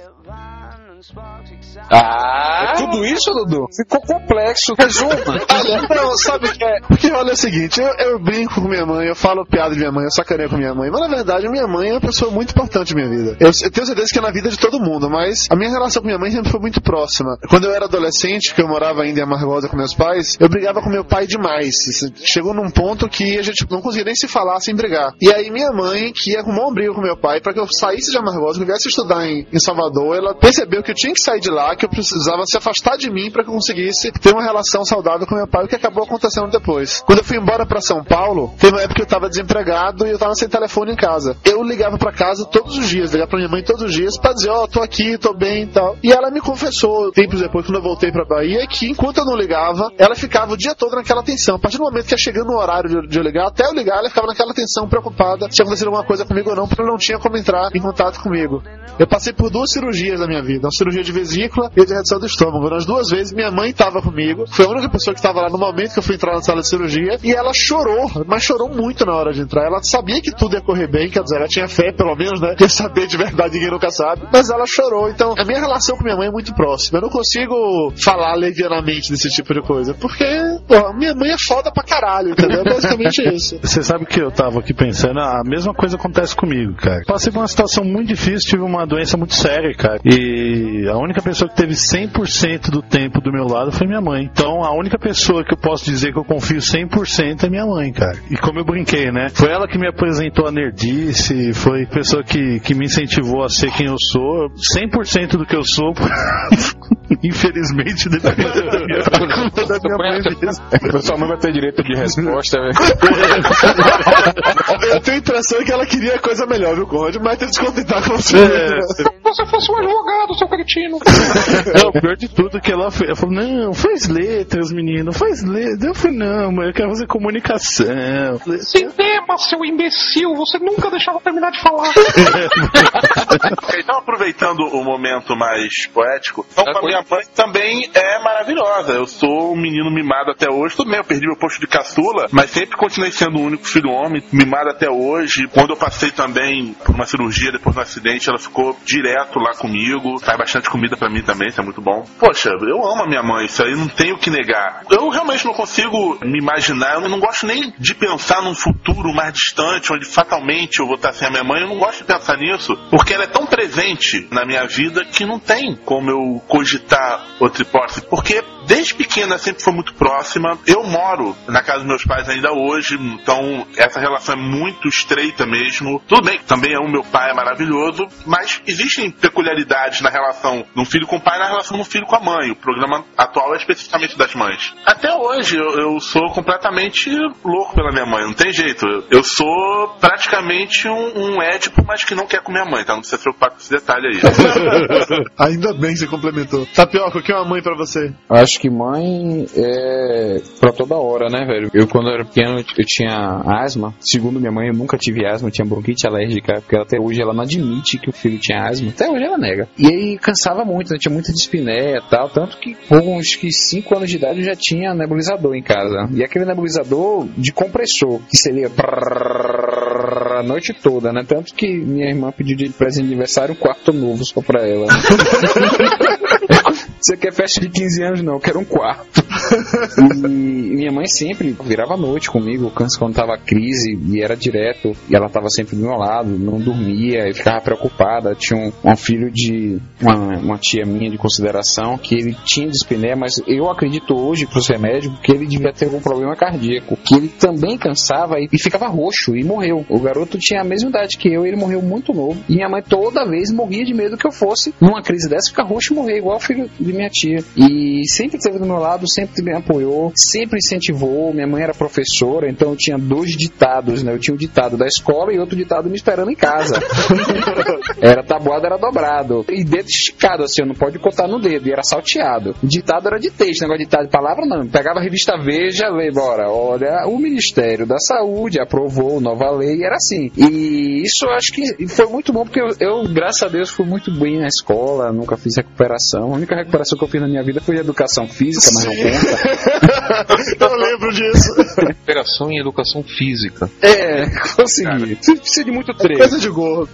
Ah, é tudo isso, Dudu? Ficou complexo. Resuma. Olha, não, sabe o que é? Porque olha é o seguinte, eu, eu brinco com minha mãe, eu falo piada de minha mãe, eu sacaneio com minha mãe, mas na verdade minha mãe é uma pessoa muito importante na minha vida. Eu, eu tenho certeza que é na vida de todo mundo, mas a minha relação com minha mãe sempre foi muito próxima. Quando eu era adolescente, que eu morava ainda em Amargosa com meus pais, eu brigava com meu pai demais. Chegou num ponto que a gente não conseguia nem se falar sem brigar. E aí minha mãe, que arrumou um briga com meu pai para que eu saísse de Amargosa, que eu viesse estudar em, em Salvador, ela percebeu que eu tinha que sair de lá, que eu precisava se afastar de mim para que eu conseguisse ter uma relação saudável com meu pai, o que acabou acontecendo depois. Quando eu fui embora para São Paulo, teve uma época que eu estava desempregado e eu estava sem telefone em casa. Eu ligava para casa todos os dias, ligava para minha mãe todos os dias para dizer, ó, oh, tô aqui, tô bem e tal. E ela me confessou, tempos depois, quando eu voltei pra Bahia, que enquanto eu não ligava, ela ficava o dia todo naquela tensão. A partir do momento que ia chegando o horário de, de eu ligar, até eu ligar, ela ficava naquela tensão, preocupada se acontecer alguma coisa comigo ou não, porque ela não tinha como entrar em contato comigo. Eu passei por duas cirurgias na minha vida, uma cirurgia de vesícula e de redução do estômago. Nas duas vezes, minha mãe estava comigo, foi a única pessoa que estava lá no momento que eu fui entrar na sala de cirurgia, e ela chorou, mas chorou muito na hora de entrar. Ela sabia que tudo ia correr bem, quer dizer, ela tinha fé, pelo menos, né? Quer saber de verdade, ninguém nunca sabe. Mas ela chorou, então a minha relação com minha mãe é muito próxima. Eu não consigo falar levianamente desse tipo de coisa, porque, pô, minha mãe é foda pra caralho, entendeu? É basicamente isso. Você sabe que eu tava aqui pensando, a mesma coisa acontece comigo, cara. Passei por uma situação muito difícil, tive uma doença muito séria, cara. E a única pessoa que teve 100% do tempo do meu lado foi minha mãe. Então a única pessoa que eu posso dizer que eu confio 100% é minha mãe, cara. E como eu brinquei, né? Foi ela que me apresentou a nerdice, foi a pessoa que, que me incentivou a ser quem eu sou. 100% do que eu sou, infelizmente, depende da minha, da minha mãe mesmo. Sua mãe vai ter direito de resposta, velho. Eu tenho a impressão que ela queria coisa melhor, viu, Conde? Mas tem que descontentar com você. É. Se você fosse um advogado, seu cretino. Não, o pior de tudo que ela, foi, ela falou, não, faz letras, menino, faz letras. Eu falei, não, mãe, eu quero fazer comunicação. Cinema, seu imbecil, você nunca deixava terminar de falar. então, aproveitando o momento mais poético, vamos Ela pra minha minha mãe também é maravilhosa. Eu sou um menino mimado até hoje. Tudo bem, eu perdi meu posto de caçula, mas sempre continuei sendo o único filho homem, mimado até hoje. Quando eu passei também por uma cirurgia depois do acidente, ela ficou direto lá comigo. Faz bastante comida para mim também, isso é muito bom. Poxa, eu amo a minha mãe, isso aí não tenho o que negar. Eu realmente não consigo me imaginar, eu não gosto nem de pensar num futuro mais distante, onde fatalmente eu vou estar sem a minha mãe. Eu não gosto de pensar nisso, porque ela é tão presente na minha vida que não tem como eu cogitar outra hipótese. Porque desde pequena sempre foi muito próxima. Eu moro na casa dos meus pais ainda hoje, então essa relação é muito estreita mesmo. Tudo bem, também é o meu pai é maravilhoso, mas existem peculiaridades na relação de um filho com o pai e na relação de um filho com a mãe. O programa atual é especificamente das mães. Até hoje eu, eu sou completamente louco pela minha mãe, não tem jeito. Eu sou praticamente um, um Édipo, mas que não quer comer a mãe, tá? Não precisa se preocupar com esse detalhe aí. Ainda bem que você complementou. Tapioca, o que é uma mãe pra você? Acho que mãe é pra toda hora, né, velho? Eu, quando era pequeno, eu tinha asma. Segundo minha mãe, eu nunca tive asma, eu tinha bronquite alérgica, porque até hoje ela não admite que o filho tinha asma. Até hoje ela nega. E aí cansava muito, né? Tinha muita dispneia e tal, tanto que por uns que 5 anos de idade eu já tinha nebulizador em casa. E aquele nebulizador de compressor, que seria a noite toda, né? Tanto que minha irmã pediu de presente de aniversário um quarto novo só pra ela. Você quer festa de 15 anos? Não, eu quero um quarto. E minha mãe sempre virava à noite comigo, quando tava crise, e era direto, e ela tava sempre do meu lado, não dormia, e ficava preocupada. Tinha um, um filho de uma, uma, tia minha de consideração, que ele tinha dispneia, mas eu acredito hoje, por ser médico, que ele devia ter algum problema cardíaco, que ele também cansava e, e ficava roxo, e morreu. O garoto tinha a mesma idade que eu, e ele morreu muito novo, e minha mãe toda vez morria de medo que eu fosse, numa crise dessa, ficar roxo e morrer, igual o filho de minha tia. E sempre esteve do meu lado, sempre me apoiou, sempre incentivou. Minha mãe era professora, então eu tinha dois ditados, né? Eu tinha o ditado da escola e outro ditado me esperando em casa. era tabuado, era dobrado. E dedo esticado, assim, eu não pode cortar no dedo, e era salteado. Ditado era de texto, negócio de ditado de palavra não. Pegava a revista Veja, lê, bora. Olha, o Ministério da Saúde aprovou nova lei, e era assim. E isso eu acho que foi muito bom, porque eu, eu, graças a Deus, fui muito bem na escola, nunca fiz recuperação. A única recuperação que eu fiz na minha vida foi educação física, mas não conta. eu lembro disso. Recuperação em educação física. É, consegui. Precisa de muito treino. Coisa de gordo.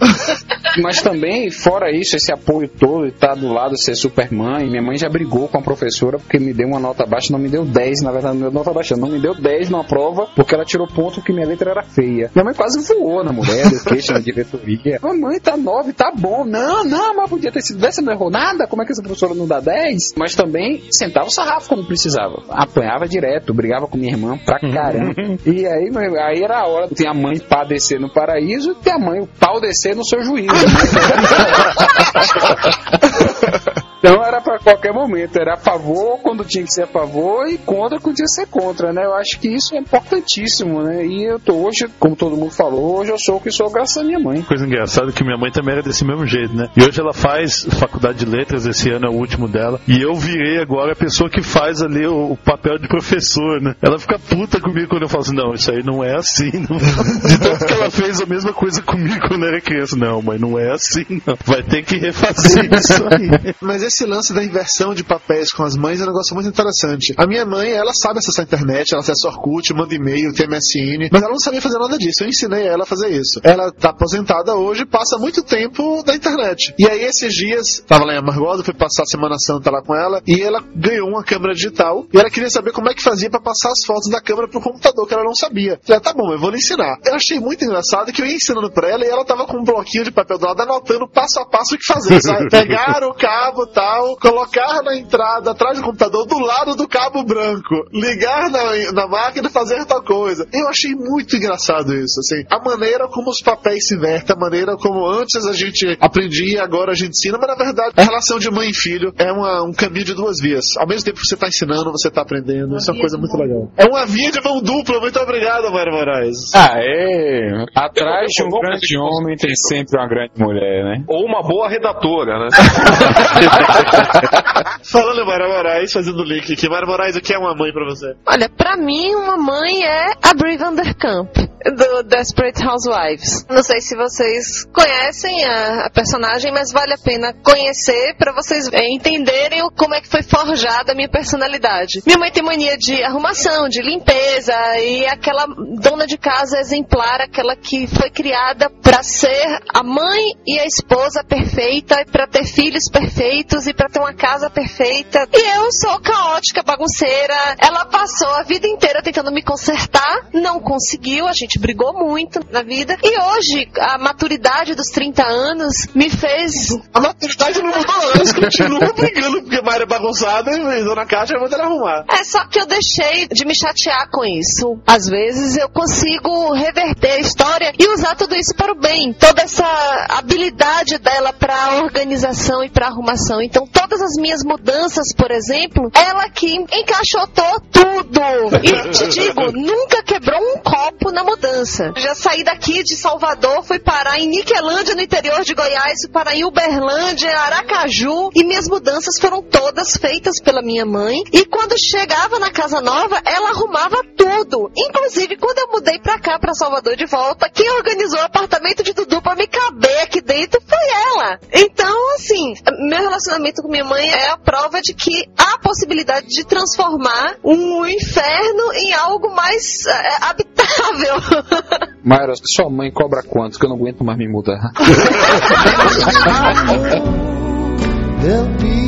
Mas também, fora isso, esse apoio todo, estar tá do lado, ser supermãe, minha mãe já brigou com a professora porque me deu uma nota baixa, não me deu 10, na verdade, não me deu nota baixa, não me deu 10 numa prova porque ela tirou ponto que minha letra era feia. Minha mãe quase voou na mulher, deu queixa na diretoria. Mamãe, tá 9, tá bom. Não, não, mas podia ter sido 10, você não errou nada, como é que essa professora não dá 10? Mas também sentava o sarrafo quando precisava. Apanhava direto, brigava com minha irmã pra caramba. e aí, aí era a hora, tem a mãe pá descer no paraíso e a mãe o pau descer no seu juízo. Então era para qualquer momento, era a favor quando tinha que ser a favor e contra quando tinha que ser contra, né? Eu acho que isso é importantíssimo, né? E eu tô hoje, como todo mundo falou, hoje eu sou o que sou graças à minha mãe. Coisa engraçada é que minha mãe também era desse mesmo jeito, né? E hoje ela faz faculdade de letras, esse ano é o último dela, e eu virei agora a pessoa que faz ali o, o papel de professor, né? Ela fica puta comigo quando eu falo assim, não, isso aí não é assim, não. De tanto que ela fez a mesma coisa comigo quando era criança. Não, mãe, não é assim, não. Vai ter que refazer isso aí. Mas esse lance da inversão de papéis com as mães é um negócio muito interessante. A minha mãe, ela sabe acessar a internet, ela acessa Orkut, manda e-mail, tem MSN, mas ela não sabia fazer nada disso. Eu ensinei ela a fazer isso. Ela tá aposentada hoje, passa muito tempo na internet. E aí, esses dias, tava lá em Amargosa, fui passar a Semana Santa lá com ela, e ela ganhou uma câmera digital, e ela queria saber como é que fazia para passar as fotos da câmera pro computador, que ela não sabia. Eu falei, tá bom, eu vou lhe ensinar. Eu achei muito engraçado que eu ia ensinando pra ela, e ela tava com um bloquinho de papel do lado, anotando passo a passo o que fazer, sabe? Pegar o cabo tal, colocar na entrada atrás do computador do lado do cabo branco, ligar na, na máquina e fazer tal coisa. Eu achei muito engraçado isso, assim. A maneira como os papéis se invertem, a maneira como antes a gente aprendia e agora a gente ensina, mas na verdade a relação de mãe e filho é uma, um caminho de duas vias. Ao mesmo tempo que você está ensinando, você está aprendendo. Isso é uma coisa muito legal. É uma via de mão dupla. Muito obrigado, Mário Moraes. Ah, é. Atrás de um grande homem tem sempre uma grande mulher, né? Ou uma boa redatora, né? Falando Mara Moraes, fazendo o link aqui. Mara Moraes, o que é uma mãe pra você? Olha, pra mim, uma mãe é a Brie Vanderkamp. do Desperate Housewives. Não sei se vocês conhecem a, a personagem, mas vale a pena conhecer para vocês é, entenderem o- como é que foi forjada a minha personalidade. Minha mãe tem mania de arrumação, de limpeza e aquela dona de casa exemplar, aquela que foi criada para ser a mãe e a esposa perfeita e para ter filhos perfeitos e para ter uma casa perfeita. E eu sou caótica, bagunceira. Ela passou a vida inteira tentando me consertar, não conseguiu, a gente brigou muito na vida. E hoje, a maturidade dos 30 anos me fez. A maturidade não mudou, não. Eles continuam brigando porque Mayra é bagunçada e Dona Cátia manda ela arrumar. É só que eu deixei de me chatear com isso. Às vezes eu consigo reverter a história e usar tudo isso para o bem. Toda essa habilidade dela para organização e para arrumação. Então todas as minhas mudanças, por exemplo, ela que encaixotou tudo. E te digo, nunca quebrou um copo na mudança. Já saí daqui de Salvador, fui parar em Niquelândia, no interior de Goiás, fui parar em Uberlândia, Aracaju, e minhas mudanças foram todas feitas pela minha mãe. E quando chegava na casa nova, ela arrumava tudo. Inclusive, quando eu mudei pra cá, pra Salvador de volta, quem organizou o apartamento de Dudu pra me caber aqui dentro foi ela. Então, assim, meu relacionamento com minha mãe é a prova de que há a possibilidade de transformar um inferno em algo mais é, habitável. Mayra, sua mãe cobra quanto? Que eu não aguento mais me mudar.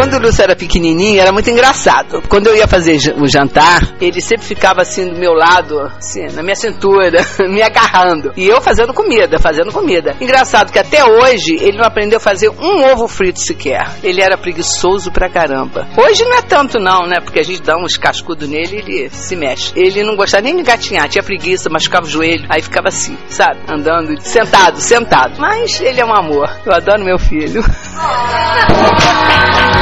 Quando o Lúcio era pequenininho, era muito engraçado. Quando eu ia fazer o jantar, ele sempre ficava assim do meu lado, assim, na minha cintura, me agarrando. E eu fazendo comida, fazendo comida. Engraçado que até hoje ele não aprendeu a fazer um ovo frito sequer. Ele era preguiçoso pra caramba. Hoje não é tanto não, né? Porque a gente dá uns cascudos nele e ele se mexe. Ele não gostava nem de gatinhar, tinha preguiça, machucava o joelho, aí ficava assim, sabe? Andando, sentado, sentado. Mas ele é um amor. Eu adoro meu filho.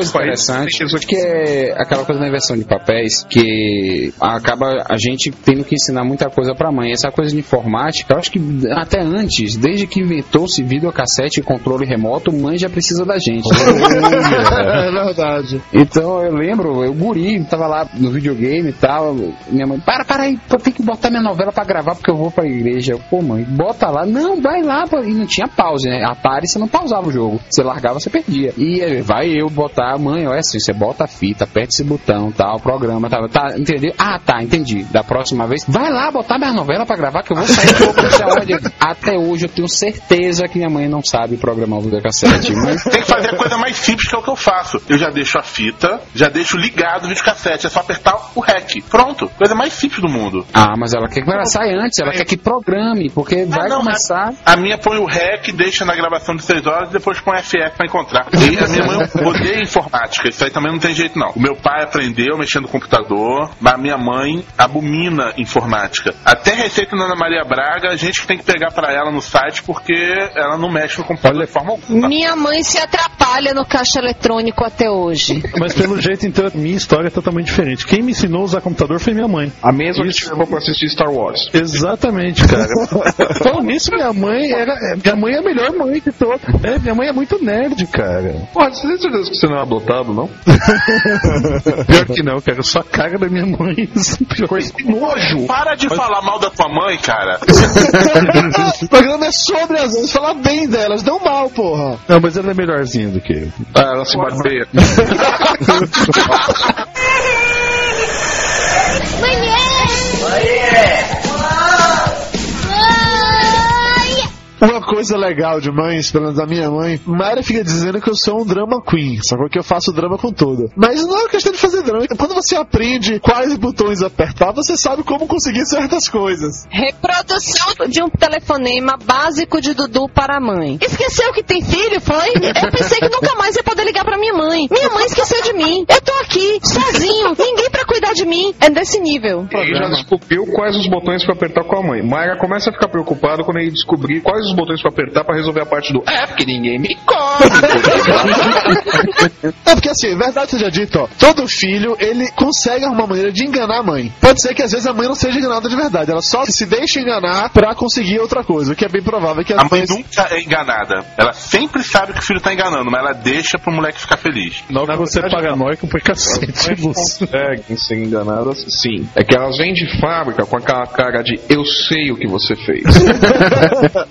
coisa interessante, que é aquela coisa da inversão de papéis, que acaba a gente tendo que ensinar muita coisa pra mãe. Essa coisa de informática, eu acho que até antes, desde que inventou-se videocassete e controle remoto, mãe já precisa da gente. é verdade. Então eu lembro, eu guri, tava lá no videogame e tal, minha mãe, para, para aí, eu tenho que botar minha novela pra gravar porque eu vou pra igreja. Eu, Pô, mãe, bota lá, não, vai lá, e não tinha pause, né? Atari você não pausava o jogo, você largava, você perdia. E vai eu botar, mãe, olha assim, você bota a fita, aperta esse botão, tal, programa, tal, tá, entendeu? Ah, tá, entendi. Da próxima vez, vai lá botar minha novela pra gravar que eu vou sair do aonde. Até hoje eu tenho certeza que minha mãe não sabe programar o videocassete, mas Tem que fazer a coisa mais simples que é o que eu faço. Eu já deixo a fita, já deixo ligado o videocassete. É só apertar o REC. Pronto. Coisa mais simples do mundo. Ah, mas ela quer que ela saia antes, ela quer que programe, porque vai não, começar. A minha põe o REC, deixa na gravação de 6 horas e depois põe FF pra encontrar. E a minha mãe odeia informática. Isso aí também não tem jeito, não. O meu pai aprendeu mexendo no computador, mas a minha mãe abomina informática. Até receita da Ana Maria Braga, a gente tem que pegar pra ela no site porque ela não mexe no computador de forma alguma. Minha mãe se atrapalha no caixa eletrônico até hoje. Mas pelo jeito, então, a minha história é totalmente diferente. Quem me ensinou a usar computador foi minha mãe. A mesma que te levou pra assistir Star Wars. Exatamente, cara. Falando nisso, minha mãe era. é, Minha mãe é a melhor mãe de todas. É, minha mãe é muito nerd, cara. Pô, você tem certeza que você não é adotado, não? Pior que não, cara. Só a cara da minha mãe. Coisa que nojo! Para de falar mal da tua mãe, cara. o programa é sobre as mães, falar bem delas, não mal, porra. Não, mas ela é melhorzinha do que eu. Ah, ela se barbeia. Uma coisa legal de mães, pelo menos da minha mãe, Mayra fica dizendo que eu sou um drama queen, só que eu faço drama com tudo. Mas não é questão de fazer drama. Quando você aprende quais botões apertar, você sabe como conseguir certas coisas. Reprodução de um telefonema básico de Dudu para a mãe. Esqueceu que tem filho, foi? Eu pensei que nunca mais ia poder ligar pra minha mãe. Minha mãe esqueceu de mim. Eu tô aqui, sozinho, ninguém pra cuidar de mim. É desse nível. Ele já descobriu quais os botões pra apertar com a mãe. Mayra começa a ficar preocupado quando ele descobrir quais os botões pra apertar pra resolver a parte do é porque ninguém me come. É porque assim, verdade seja dito, ó, todo filho, ele consegue arrumar maneira de enganar a mãe. Pode ser que às vezes a mãe não seja enganada de verdade, ela só se deixa enganar pra conseguir outra coisa, o que é bem provável que A mãe mães... nunca é enganada. Ela sempre sabe que o filho tá enganando, mas ela deixa pro moleque ficar feliz. Não que você é paranoico por cacete, conseguem ser enganadas, sim. É que elas vêm de fábrica com aquela cara de eu sei o que você fez.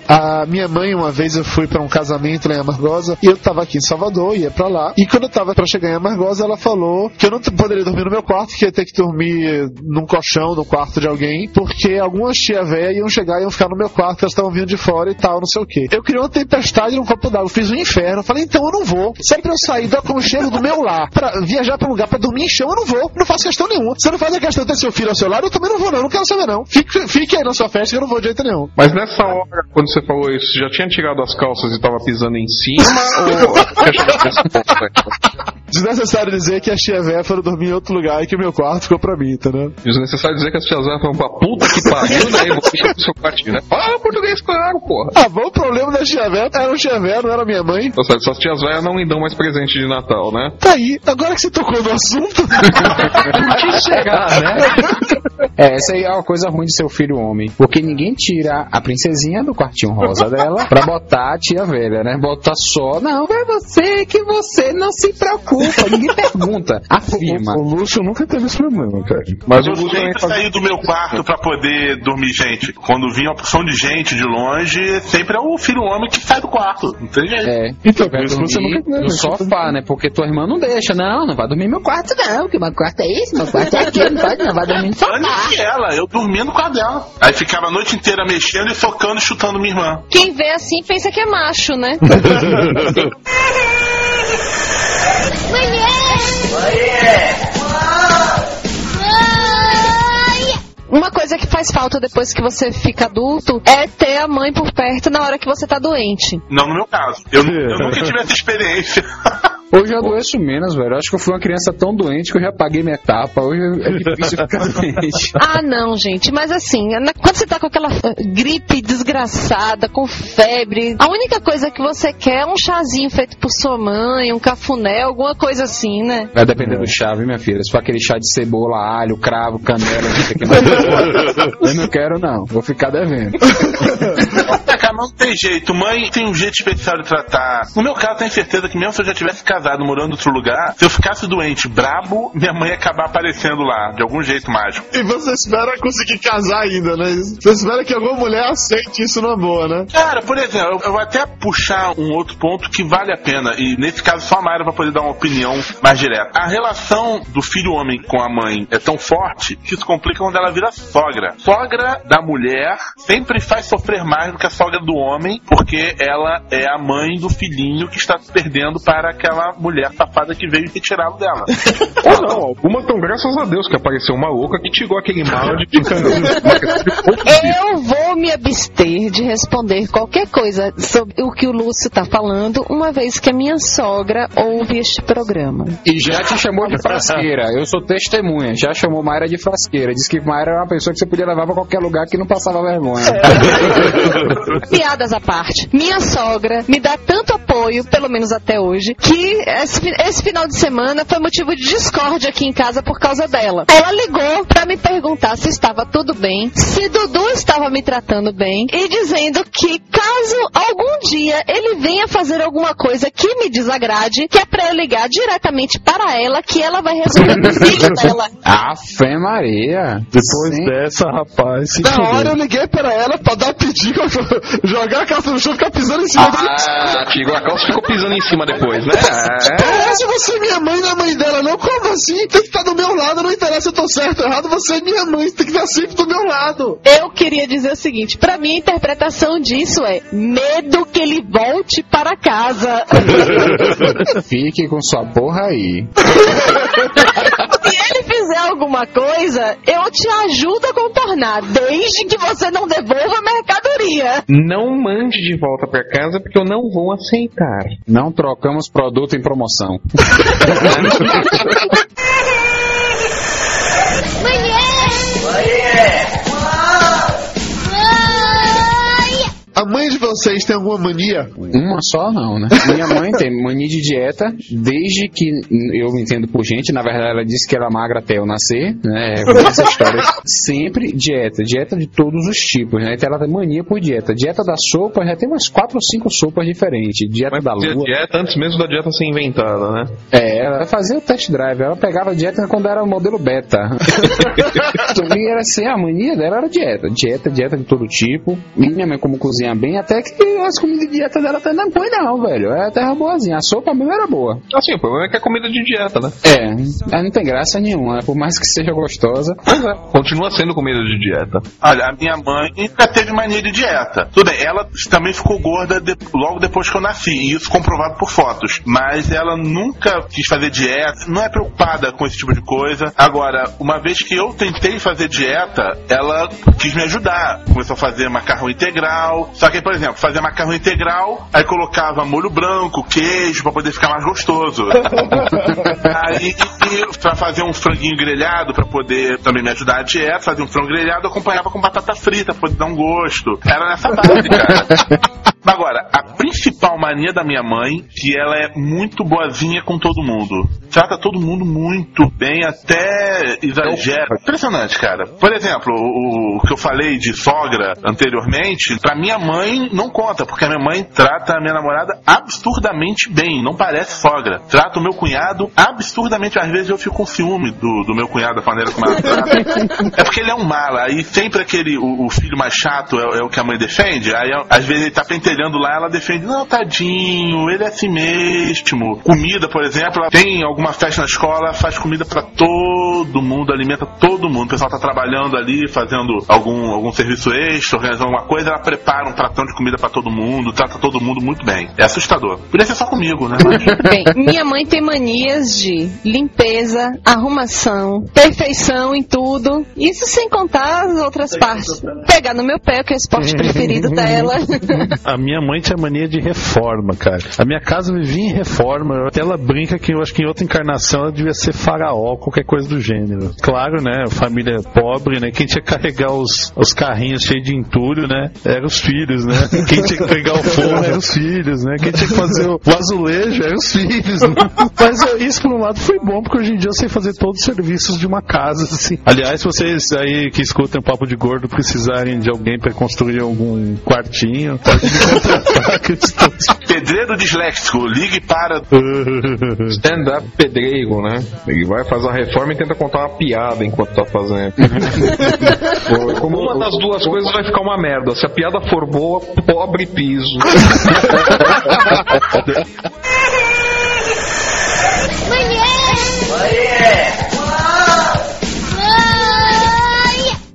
a minha mãe, uma vez eu fui pra um casamento lá em Amargosa e eu tava aqui em Salvador, ia pra lá. E quando eu tava pra chegar em Amargosa, ela falou que eu não poderia dormir no meu quarto, que ia ter que dormir num colchão, no quarto de alguém, porque algumas tia véia iam chegar e iam ficar no meu quarto, elas estavam vindo de fora e tal, não sei o que. Eu criei uma tempestade num copo d'água, fiz um inferno. Falei, então eu não vou. Se é eu sair do aconchego do meu lar, pra viajar pra um lugar pra dormir em chão, eu não vou. Não faço questão nenhuma. Você não faz a questão de ter seu filho ao seu lado, eu também não vou, não. Não quero saber, não. Fique, fique aí na sua festa que eu não vou de jeito nenhum. Mas nessa hora, quando você falou isso, você já tinha tirado as calças e tava pisando em cima? ou você? Desnecessário dizer que as tia véia foram dormir em outro lugar e que o meu quarto ficou pra mim, entendeu? Desnecessário dizer que as tias foram pra puta que pariu, né? E vou ficar pro seu quartinho, né? Fala português claro, porra. Ah, bom, o problema da tia véia era o tia véia, não era minha mãe. Tá certo, suas tias velhas não lhe dão mais presente de Natal, né? Tá aí, agora que você tocou no assunto. que chegar, né? É, essa aí é uma coisa ruim de seu filho homem. Porque ninguém tira a princesinha do quartinho rosa dela pra botar a tia velha, né? Bota só, não, é você que você não se preocupa. Ninguém pergunta. Afirma. O, o Lúcio nunca teve esse problema, cara. Mas eu o Lúcio sempre faz- saí do meu quarto pra poder dormir gente. Quando vinha uma porção de gente de longe, sempre é o filho homem que sai do quarto. Não tem jeito. É. Então, por isso você nunca no sofá, né? Porque tua irmã não deixa. Não, não vai dormir no meu quarto, não. Que meu quarto é esse, meu quarto é aquele. Não pode, não. Vai dormir no sofá. Que ela, eu dormindo com a dela. Aí ficava a noite inteira mexendo e socando e chutando minha irmã. Quem vê assim pensa que é macho, né? Uma coisa que faz falta depois que você fica adulto é ter a mãe por perto na hora que você tá doente. Não no meu caso. Eu, eu nunca tive essa experiência. Hoje eu adoeço menos, velho. Eu Acho que eu fui uma criança tão doente que eu já paguei minha etapa. Hoje é difícil ficar doente. Ah, não, gente, mas assim, quando você tá com aquela eh, gripe desgraçada, com febre, a única coisa que você quer é um chazinho feito por sua mãe, um cafuné, alguma coisa assim, né? Vai depender do chá, viu, minha filha? Se for aquele chá de cebola, alho, cravo, canela, não sei o que mais. Eu não quero, não. Vou ficar devendo. Cara, não tem jeito. Mãe tem um jeito especial de tratar. No meu caso, tenho certeza que mesmo se eu já tivesse casado morando em outro lugar, se eu ficasse doente, brabo, minha mãe ia acabar aparecendo lá, de algum jeito mágico. E você espera conseguir casar ainda, né? Você espera que alguma mulher aceite isso numa boa, né? Cara, por exemplo, eu- eu vou até puxar um outro ponto que vale a pena, e nesse caso só a Mayra vai poder dar uma opinião mais direta. A relação do filho homem com a mãe é tão forte que isso complica quando ela vira sogra. Sogra da mulher sempre faz sofrer mais do que a sogra do homem, porque ela é a mãe do filhinho que está se perdendo para aquela mulher safada que veio retirá-lo dela. Ou não, alguma tão graças a Deus que apareceu uma louca que tirou aquele mal de Eu vou me abster de responder qualquer coisa sobre o que o Lúcio tá falando, uma vez que a minha sogra ouve este programa. E já te chamou de frasqueira. Eu sou testemunha. Já chamou Mayra de frasqueira. Disse que Mayra era uma pessoa que você podia levar pra qualquer lugar que não passava vergonha. Piadas à parte. Minha sogra me dá tanto apoio, pelo menos até hoje, que esse, esse final de semana foi motivo de discórdia aqui em casa por causa dela. Ela ligou pra me perguntar se estava tudo bem, se Dudu estava me tratando bem e dizendo que caso algum dia ele venha fazer alguma coisa que me desagrade, que é pra eu ligar diretamente para ela, que ela vai resolver pro filho dela. Ah, fé Maria. Depois Sim. dessa, rapaz, se Na hora eu liguei pra ela pra dar pedido, jogar a calça no chão e ficar pisando em cima dela. Ah, Tigo, a calça ficou pisando em cima depois, né? Parece você é minha mãe, não é mãe dela, não? Como assim? Tem que estar do meu lado, não interessa se eu tô certo ou errado, você é minha mãe, você tem que estar sempre do meu lado. Eu queria dizer o seguinte, pra mim a interpretação disso é medo que ele volte para casa. Fique com sua porra aí. Se ele fizer alguma coisa, eu te ajudo a contornar, desde que você não devolva a mercadoria. Não mande de volta pra casa porque eu não vou aceitar. Não trocamos produto em promoção. A mãe de vocês tem alguma mania? Uma só não, né? Minha mãe tem mania de dieta desde que eu me entendo por gente. Na verdade, ela disse que era magra até eu nascer, né? Essa história. Sempre dieta, dieta de todos os tipos, né? Então ela tem mania por dieta. Dieta da sopa já tem umas quatro ou cinco sopas diferentes. Dieta da Fazia lua. dieta antes mesmo da dieta ser inventada, né? É, ela fazia o test drive, ela pegava dieta quando era o modelo beta. e era assim, a mania dela era dieta. Dieta, dieta de todo tipo. E minha mãe, como cozinha bem, até que as comidas de dieta dela até não é ruim, não, velho. É até boazinha. A sopa mesmo era boa. Assim, o problema é que é comida de dieta, né? É, ela não tem graça nenhuma, por mais que seja gostosa. Pois é, continua sendo comida de dieta. Olha, a minha mãe nunca teve mania de dieta. Tudo bem, ela também ficou gorda de- logo depois que eu nasci, e isso comprovado por fotos. Mas ela nunca quis fazer dieta, não é preocupada com esse tipo de coisa. Agora, uma vez que eu tentei fazer dieta, ela quis me ajudar. Começou a fazer macarrão integral. Só que, por exemplo, fazia macarrão integral, aí colocava molho branco, queijo, pra poder ficar mais gostoso. Aí, pra fazer um franguinho grelhado, pra poder também me ajudar a dieta, fazer um frango grelhado, acompanhava com batata frita, pra poder dar um gosto. Era nessa base, cara. Agora, a principal mania da minha mãe, que ela é muito boazinha com todo mundo. Trata todo mundo muito bem, até exagera. Impressionante, cara. Por exemplo, o, que eu falei de sogra anteriormente, pra minha mãe não conta, porque a minha mãe trata a minha namorada absurdamente bem, não parece sogra. Trata o meu cunhado absurdamente. Às vezes eu fico com ciúme do, do meu cunhado, da maneira como ela trata. É porque ele é um mala, aí sempre aquele, o, o filho mais chato é, é o que a mãe defende, aí às vezes ele tá pentelhando lá, ela defende, não, tadinho, ele é assim mesmo. Comida, por exemplo, ela tem alguma festa na escola, faz comida pra todo mundo, alimenta todo mundo. O pessoal tá trabalhando ali, fazendo algum, algum serviço extra, organizando alguma coisa, ela prepara um pratão de comida pra todo mundo, trata todo mundo muito bem. É assustador. Podia ser só comigo, né? Mas... Bem, minha mãe tem manias de limpeza, arrumação, perfeição em tudo. Isso sem contar as outras partes. Pegar no meu pé, que é o esporte preferido dela. A minha mãe tinha mania de reforma, cara. A minha casa vivia em reforma. Até ela brinca que eu acho que em outra encarnação ela devia ser faraó, qualquer coisa do gênero. Claro, né? Família pobre, né? Quem tinha que carregar os, os carrinhos cheios de entulho, né? Eram os filhos, né? Quem tinha que pegar o forno eram os filhos, né? Quem tinha que fazer o, o azulejo eram os filhos. Né? Mas é, isso, por um lado, foi bom, porque hoje em dia eu sei fazer todos os serviços de uma casa, assim. Aliás, se vocês aí que escutam Papo de Gordo precisarem de alguém para construir algum quartinho, pode me Pedreiro disléxico, ligue para. Stand-up pedreiro, né? Ele vai fazer uma reforma e tenta contar uma piada enquanto tá fazendo. Como uma das duas coisas vai ficar uma merda. Se a piada for boa, pobre piso.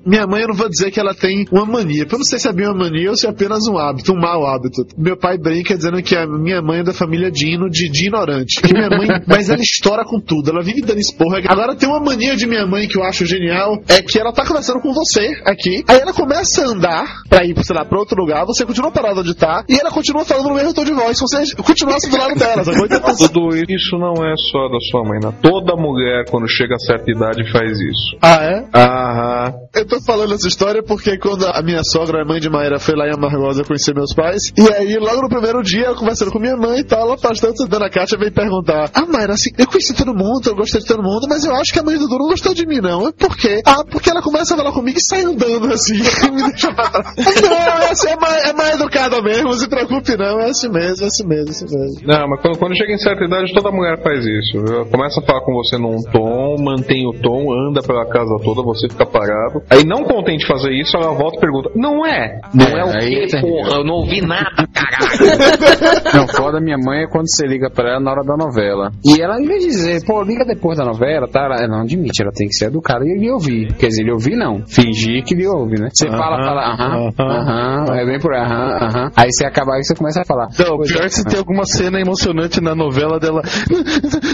Minha mãe, eu não vou dizer que ela tem uma mania, eu não sei se é bem uma mania ou se é apenas um hábito, um mau hábito. Meu pai brinca dizendo que a minha mãe é da família Dino de, de ignorante. Que minha mãe, mas ela estoura com tudo, ela vive dando esporra. Agora tem uma mania de minha mãe que eu acho genial, é que ela tá conversando com você aqui, aí ela começa a andar pra ir, sei lá, pra outro lugar, você continua parado onde tá, e ela continua falando no mesmo tom de voz, se você continuasse do lado dela, Tudo isso não é só da sua mãe, né? Toda mulher, quando chega a certa idade, faz isso. Ah, é? Aham. Eu tô tô falando essa história porque quando a minha sogra, a mãe de Maíra, foi lá em Amargosa conhecer meus pais, e aí logo no primeiro dia, eu conversando com minha mãe e tal, ela bastante, dona Kátia veio perguntar: Ah, Mayra, assim, eu conheci todo mundo, eu gostei de todo mundo, mas eu acho que a mãe do Dudu não gostou de mim, não. Por quê? Ah, porque ela começa a falar comigo e sai andando assim, me deixa pra trás. Não, essa é mais, é mais educada mesmo, não se preocupe não, é assim mesmo, é assim mesmo, é assim mesmo. Não, mas quando, quando chega em certa idade, toda mulher faz isso. Ela começa a falar com você num tom, mantém o tom, anda pela casa toda, você fica parado. Aí, não contente de fazer isso, ela volta e pergunta: Não é? Não é, o aí- quê, porra? Eu não ouvi nada, caralho. Não, foda minha mãe é quando você liga pra ela na hora da novela. E ela, em vez de dizer, pô, liga depois da novela, tá? Ela não admite, ela tem que ser educada e lhe ouvir. Quer dizer, lhe ouvir não. Fingir que lhe ouve, né? Você fala, Aham, fala, aham, aham. aham, é bem por aí, aham, aham. Aí você acaba, aí você começa a falar. Não, pior é. é se tem alguma cena emocionante na novela dela.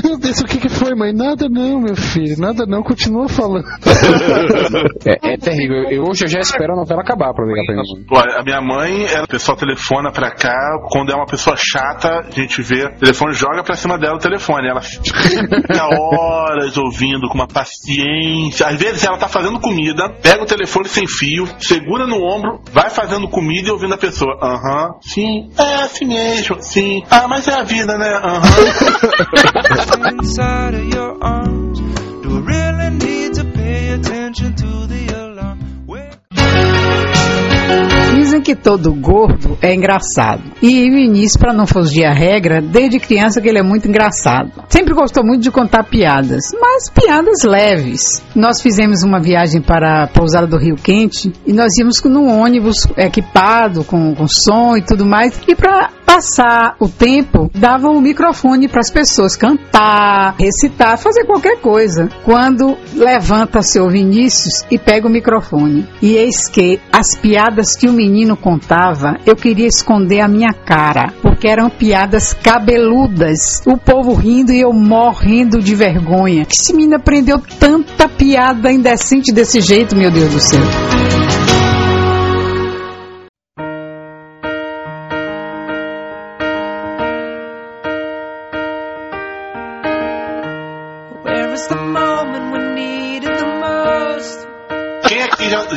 Meu Deus, o que, que foi, mãe? Nada não, meu filho, nada não, continua falando. É, é terrível. Eu, hoje eu já espero a novela acabar pra ligar pra mãe. Olha, a minha mãe, ela, o pessoal telefona pra cá, quando é uma pessoa chata, a gente vê, o telefone joga pra cima dela o telefone. Ela fica horas ouvindo com uma paciência. Às vezes ela tá fazendo comida, pega o telefone sem fio, segura no ombro, vai fazendo comida e ouvindo a pessoa. Aham, sim, é assim mesmo, sim. Ah, mas é a vida, né? Aham. inside of your arms. Do I really need to pay attention to Dizem que todo gordo é engraçado. E o início, para não fugir à regra, desde criança que ele é muito engraçado. Sempre gostou muito de contar piadas, mas piadas leves. Nós fizemos uma viagem para a pousada do Rio Quente e nós íamos num ônibus equipado com, com som e tudo mais. E para passar o tempo, davam o microfone para as pessoas cantar, recitar, fazer qualquer coisa. Quando levanta seu Vinícius e pega o microfone. E eis que as piadas que o menino contava, eu queria esconder a minha cara, porque eram piadas cabeludas. O povo rindo e eu morrendo de vergonha. Que esse menino aprendeu tanta piada indecente desse jeito, meu Deus do céu.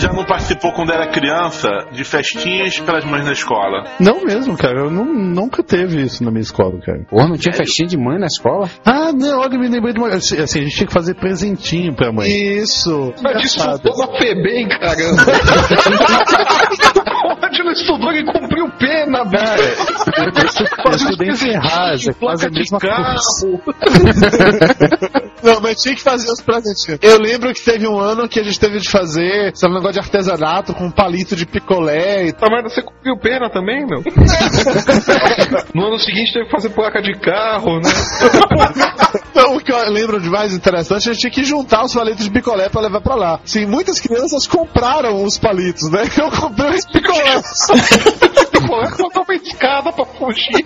Já, já não participou quando era criança de festinhas pelas mães na escola? Não mesmo, cara. Eu não, nunca teve isso na minha escola, cara. Porra, não tinha festinha de mãe na escola? Ah, não, olha, eu me lembrei de uma. Assim, a gente tinha que fazer presentinho pra mãe. Isso. Mas isso toda FEBEM, caramba. Não estudou e cumpriu pena, velho. Eu estudei em Ferraz, é quase a mesma coisa. Não, mas tinha que fazer os presentinhos. Eu lembro que teve um ano que a gente teve de fazer, sabe, um negócio de artesanato com um palito de picolé e Tá, mas você cumpriu pena também, meu? No ano seguinte teve que fazer placa de carro, né? Então, o que eu lembro de mais interessante, a gente tinha que juntar os palitos de picolé pra levar pra lá. Sim, muitas crianças compraram os palitos, né? Eu comprei os picolés. Botou uma escada pra fugir.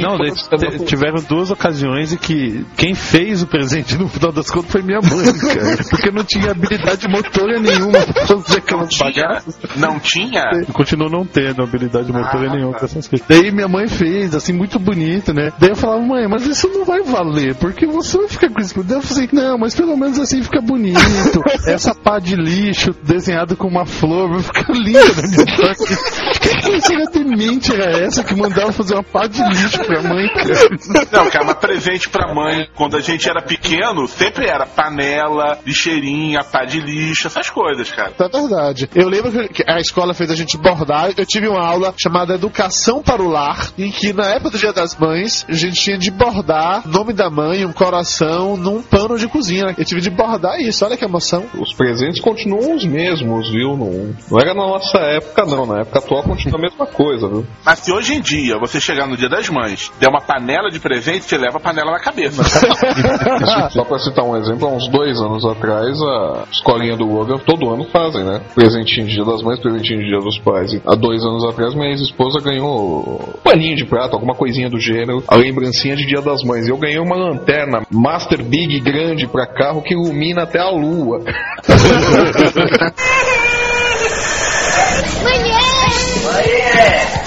Não, daí te- tiveram duas ocasiões em que quem fez o presente no final das contas foi minha mãe, cara. Porque não tinha habilidade motora nenhuma pra fazer aquelas bagaças. Não tinha? Continuou não tendo habilidade motora Ah, nenhuma tá. com essas coisas. Daí minha mãe fez, assim, muito bonito, né? Daí eu falava, mãe, mas isso não vai valer, porque você vai ficar com isso. Daí eu falei, não, mas pelo menos assim fica bonito. Essa pá de lixo desenhado com uma flor vai ficar linda na minha. Que coisa demente era essa que mandava fazer uma pá de lixo pra mãe, cara? Não, cara, mas presente pra mãe, quando a gente era pequeno, sempre era panela, lixeirinha, pá de lixo, essas coisas, cara. É verdade. Eu lembro que- a escola fez a gente bordar. Eu tive uma aula chamada Educação para o Lar, em que na época do Dia das Mães, a gente tinha de bordar o nome da mãe, um coração, num pano de cozinha. Eu tive de bordar isso, olha que emoção. Os presentes continuam os mesmos, viu? Não, não era na nossa época, não. Na época atual continua a mesma coisa, viu? Mas se hoje em dia você chegar no dia das mães, der uma panela de presente, você leva a panela na cabeça. Só pra citar um exemplo, há uns dois anos atrás, a escolinha do Logan todo ano fazem, né? Presentinho de dia das mães, presentinho de dia dos pais. E há dois anos atrás, minha ex-esposa ganhou um paninho de prato, alguma coisinha do gênero, a lembrancinha de dia das mães. Eu ganhei uma lanterna Master Big grande pra carro que ilumina até a lua.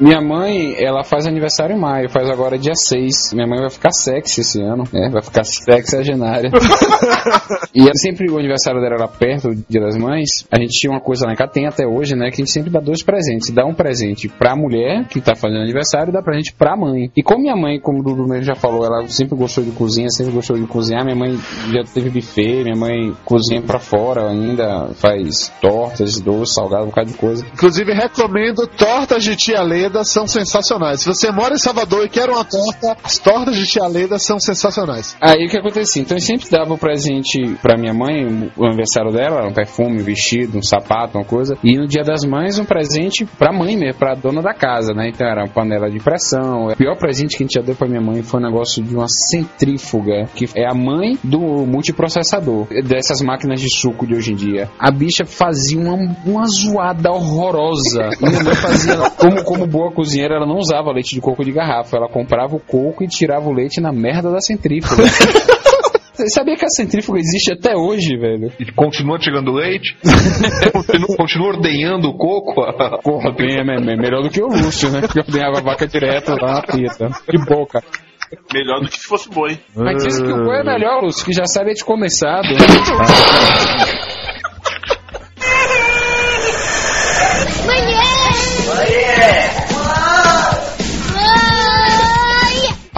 Minha mãe, ela faz aniversário em maio, faz agora dia 6. Minha mãe vai ficar sexy esse ano, né? Vai ficar sexagenária. e ela sempre o aniversário dela era perto do Dia das Mães. A gente tinha uma coisa lá em casa, tem até hoje, né? Que a gente sempre dá dois presentes. Dá um presente pra mulher que tá fazendo aniversário e dá presente pra mãe. E como minha mãe, como o Dudu mesmo já falou, ela sempre gostou de cozinha, sempre gostou de cozinhar. Minha mãe já teve buffet, minha mãe cozinha pra fora ainda, faz tortas, doces, salgado, um bocado de coisa. Inclusive, recomendo tortas de tia Leda, são sensacionais. Se você mora em Salvador e quer uma torta, as tortas de tia Leda são sensacionais. Aí o que acontecia? Então eu sempre dava o presente pra minha mãe, o aniversário dela, um perfume, um vestido, um sapato, uma coisa. E no dia das mães, um presente pra mãe mesmo, pra dona da casa, né? Então era uma panela de pressão. O pior presente que a gente já deu pra minha mãe foi um negócio de uma centrífuga, que é a mãe do multiprocessador, dessas máquinas de suco de hoje em dia. A bicha fazia uma, uma zoada horrorosa. Minha mãe fazia, como, como boa cozinheira, ela não usava leite de coco de garrafa, ela comprava o coco e tirava o leite na merda da centrífuga. Você sabia que a centrífuga existe até hoje, velho? E continua tirando leite? continua, continua ordenhando o coco? Porra, bem, é, é melhor do que o Lúcio, né? Que ordenhava a vaca direto lá na pita. De boca. Melhor do que se fosse boi. Mas dizem que o boi é melhor, Lúcio, que já sai leite começado.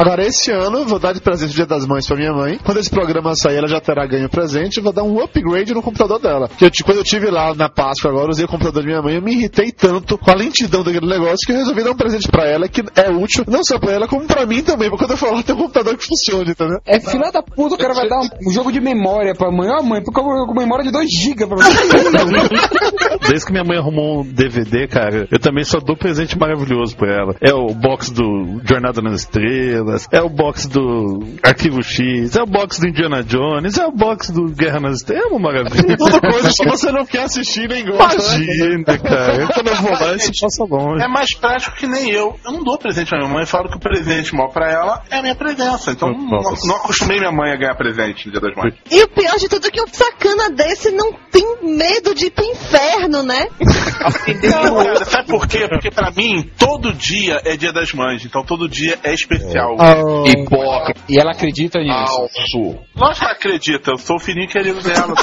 Agora, esse ano, eu vou dar de presente o Dia das Mães pra minha mãe. Quando esse programa sair, ela já terá ganho presente. Eu vou dar um upgrade no computador dela. Porque eu, quando eu tive lá na Páscoa agora, eu usei o computador da minha mãe, eu me irritei tanto com a lentidão daquele negócio que eu resolvi dar um presente pra ela que é útil, não só pra ela, como pra mim também. Porque quando eu for lá, tem um computador que funcione, entendeu? É filha da puta, o cara vai dar um, um jogo de memória pra mãe. Ó, mãe, porque eu vou com memória de 2 GB pra você. Desde que minha mãe arrumou um DVD, cara, eu também só dou presente maravilhoso pra ela. É o box do Jornada nas Estrelas, é o box do Arquivo X, é o box do Indiana Jones, é o box do Guerra nas Estrelas. É uma maravilha. Tudo coisa que você não quer assistir nem gosta. né? Imagina, cara. Quando eu vou lá, isso passa longe. É mais prático que nem eu. Eu não dou presente pra minha mãe, eu falo que o presente maior pra ela é a minha presença. Então não, não acostumei minha mãe a ganhar presente no Dia das Mães. E o pior de tudo é que um sacana desse não tem medo de ir pro inferno, né? Não, cara, sabe por quê? Porque pra mim, todo dia é Dia das Mães, então todo dia é especial. Hipócrita. E ela acredita nisso. Falso. Lógico que ela acredita, eu sou o filhinho querido dela.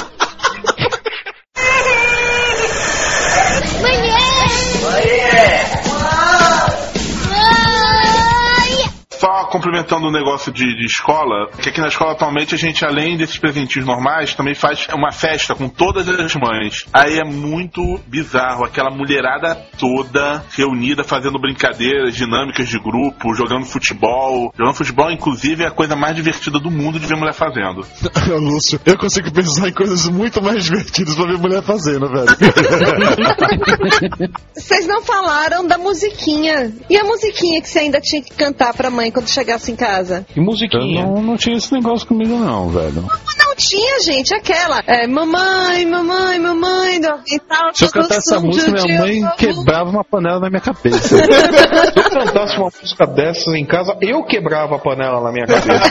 Complementando o negócio de, de escola, que aqui na escola atualmente a gente, além desses presentinhos normais, também faz uma festa com todas as mães. Aí é muito bizarro, aquela mulherada toda reunida fazendo brincadeiras, dinâmicas de grupo, jogando futebol. Jogando futebol, inclusive, é a coisa mais divertida do mundo de ver mulher fazendo. Lúcio, eu consigo pensar em coisas muito mais divertidas pra ver mulher fazendo, velho. Vocês não falaram da musiquinha. E a musiquinha que você ainda tinha que cantar pra mãe quando chegasse em casa? E musiquinha? Eu não, não tinha esse negócio comigo, não, velho. Não tinha, gente, aquela. É, mamãe, mamãe, mamãe. E tal, Se eu cantar essa música, minha mãe quebrava uma panela na minha cabeça. Se eu cantasse uma música dessas em casa, eu quebrava a panela na minha cabeça.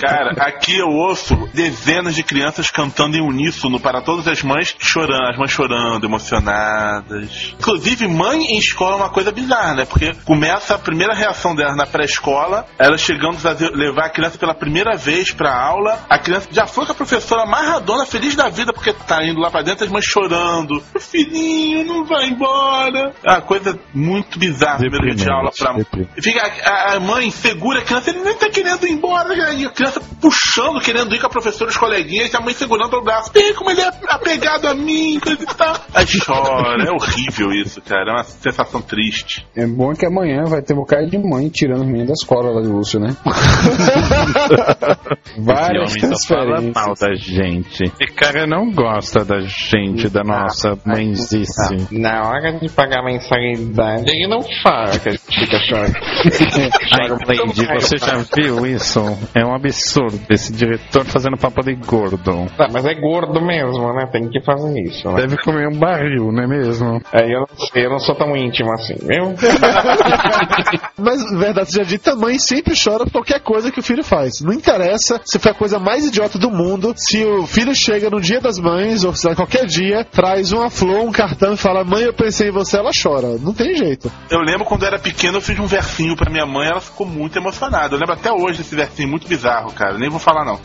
Cara, aqui eu ouço dezenas de crianças cantando em uníssono para todas as mães chorando, as mães chorando, emocionadas. Inclusive, mãe em escola é uma coisa bizarra, né? Porque começa a primeira reação delas na pré-escola, elas chegando a levar a criança pela primeira vez pra aula, a criança já foi com a professora amarradona, feliz da vida, porque tá indo lá pra dentro, as mães chorando. Filhinho, não vai embora. É uma coisa muito bizarra, primeiro dia de aula pra Fica, a, a mãe segura a criança, ele nem tá querendo ir embora, né? e a criança puxando, querendo ir com a professora e os coleguinhas, e a mãe segurando pelo braço. Vê como ele é apegado a mim, coisa e tal. Aí chora, é horrível isso, cara, é uma sensação triste. É bom que amanhã vai ter um bocado de mãe tirando os meninos da escola lá de Lúcio, né? Várias só fala transferências. mal da gente. E cara não gosta da gente, da nossa mãezice. Na hora de pagar a mensalidade, ele não fala que a gente fica chorando. Ai, Lady, você já viu isso? É um absurdo. Esse diretor fazendo papo de gordo. Tá, mas é gordo mesmo, né? Tem que fazer isso, né? Deve comer um barril, não é mesmo? É, eu, não sei, eu não sou tão íntimo assim, viu? Mas, verdade seja dita, a mãe sempre chora por qualquer coisa que o filho faz. Não interessa se foi a coisa mais mais idiota do mundo se o filho chega no dia das mães, ou sei lá, qualquer dia, traz uma flor, um cartão e fala: Mãe, eu pensei em você, ela chora. Não tem jeito. Eu lembro quando eu era pequeno, eu fiz um versinho pra minha mãe, ela ficou muito emocionada. Eu lembro até hoje desse versinho muito bizarro, cara. Nem vou falar, não.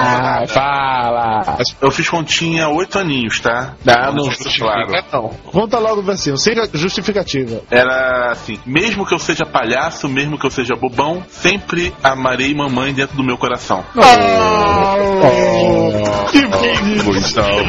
Ah, fala! Eu fiz quando tinha oito aninhos, tá? Não, não justifica, claro. não. Conta logo o versinho, sem justificativa. Era assim: mesmo que eu seja palhaço, mesmo que eu seja bobão, sempre amarei mamãe dentro do meu coração. coração. Oh, oh, que lindo! Gustavo,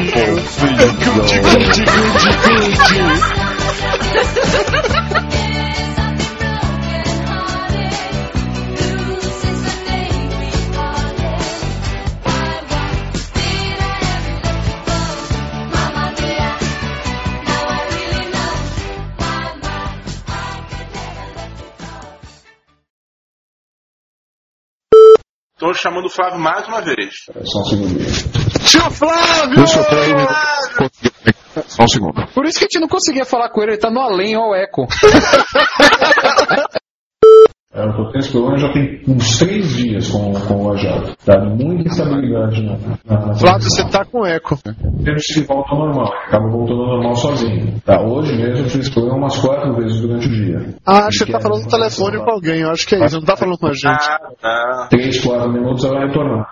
chamando o Flávio mais uma vez. Só um segundo. Tio Flávio! Deixa eu aí. Só um segundo. Por isso que a gente não conseguia falar com ele, ele tá no além, ó o eco. É, eu tô tendo esse problema já tem uns três dias com, com o Lajado. Tá muita instabilidade na, na, na Flávio, você tá com eco. Temos que volta ao normal. Acaba voltando ao normal sozinho. Tá, hoje mesmo eu tive esse problema umas quatro vezes durante o dia. Ah, acho que você tá falando no telefone com alguém, eu acho que é isso. Não tá falando com a gente. Ah, tá. Três, quatro minutos ela vai retornar.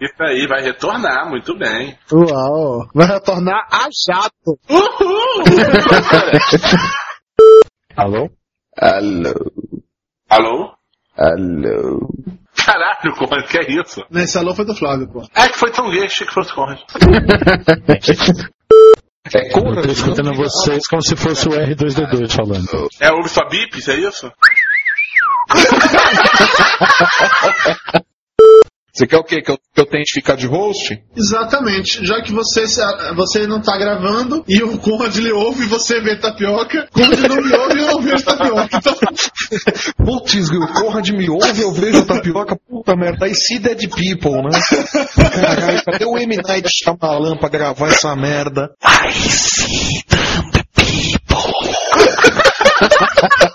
Isso aí, vai retornar, muito bem. Uau! Vai retornar a jato. Alô? Alô. Alô? Alô. Caralho, como que é isso? Nesse alô foi do Flávio, pô. É que foi tão gay, achei que fosse Conrad. É Eu Conrad? tô escutando vocês como se fosse o R2D2 falando. É ouve sua bips, é isso? Você quer o quê? Que eu, que eu tente ficar de host? Exatamente. Já que você, você não tá gravando e o Conrad lhe ouve e você vê tapioca, Conrad não me ouve e eu não vejo tapioca. Então, Putz, o Conrad me ouve, eu vejo a tapioca, puta merda, I see dead people, né? Caralho, cadê o M. Night Shyamalan pra gravar essa merda? I see the people.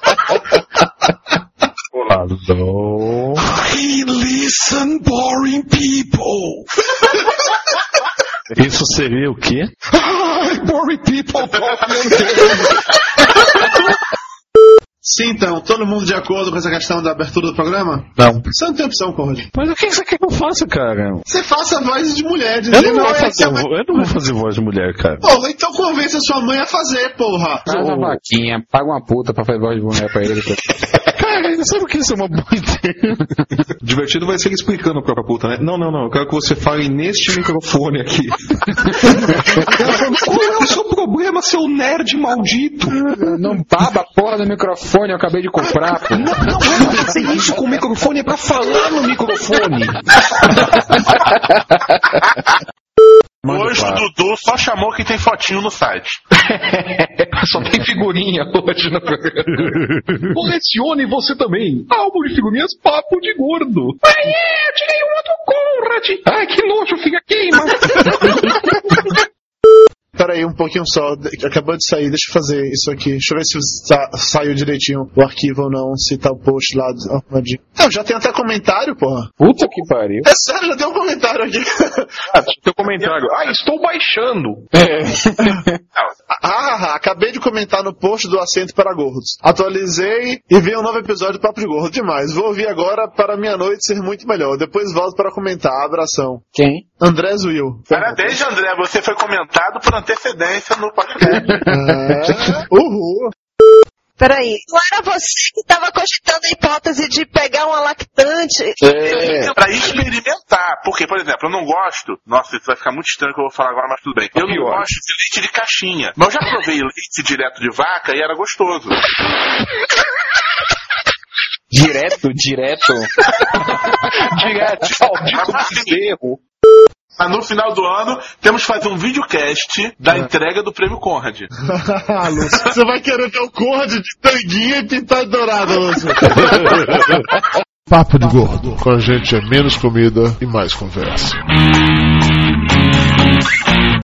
Alô? I listen, boring people. Isso seria o quê? Ai, boring people talking sim, então, todo mundo de acordo com essa questão da abertura do programa? Não. Você não tem opção, Conrad. Mas o que você quer que eu faça, cara? Você faça a voz de mulher, Eu dizendo não, vou "Oi, fazer, mãe-" eu não vou fazer voz de mulher, cara. Porra, então convence a sua mãe a fazer, porra. Faz uma vaquinha, paga uma puta pra fazer voz de mulher pra ele. Cara, sabe o que isso é uma boa ideia? Divertido vai ser ele explicando pra puta, né? Não, não, não, eu quero que você fale neste microfone aqui. Qual é o seu problema, seu nerd maldito? Não baba a porra do microfone, eu acabei de comprar, pô. Não, não é pra fazer isso com o microfone, é pra falar no microfone. Hoje o Dudu só chamou quem tem fotinho no site. Só tem figurinha hoje no programa. Colecione você também. Álbum de figurinhas Papo de Gordo. Ai, é, eu tirei uma do Conrad. Ai, que nojo, fica queima. Peraí, um pouquinho só. Acabou de sair, deixa eu fazer isso aqui. Deixa eu ver se sa- saiu direitinho o arquivo ou não, se tá o post lá arrumadinho. Não, já tem até comentário, porra. Puta que pariu. É sério, já tem um comentário aqui. Teu comentário. Ah, estou baixando. Ah, acabei de comentar no post do Assento para Gordos. Atualizei e vi um novo episódio do Papo de Gordo. Demais. Vou ouvir agora para minha noite ser muito melhor. Depois volto para comentar. Abração. Quem? André Will. Parabéns, André. Você foi comentado por antecedência no podcast. É. Uhul. Peraí, não era você que estava cogitando a hipótese de pegar uma lactante? É. Pra experimentar. Porque, por exemplo, eu não gosto. Nossa, isso vai ficar muito estranho o que eu vou falar agora, mas tudo bem. Eu não gosto de leite de caixinha. Mas eu já provei leite direto de vaca e era gostoso. Direto, direto. Direto, maldito bezerro. Mas no final do ano, temos que fazer um videocast da entrega do prêmio Conrad. Lúcio, Você vai querer ver o Conrad de tanguinha e pintado dourado, Lúcio. Papo de Gordo. Com a gente é menos comida e mais conversa.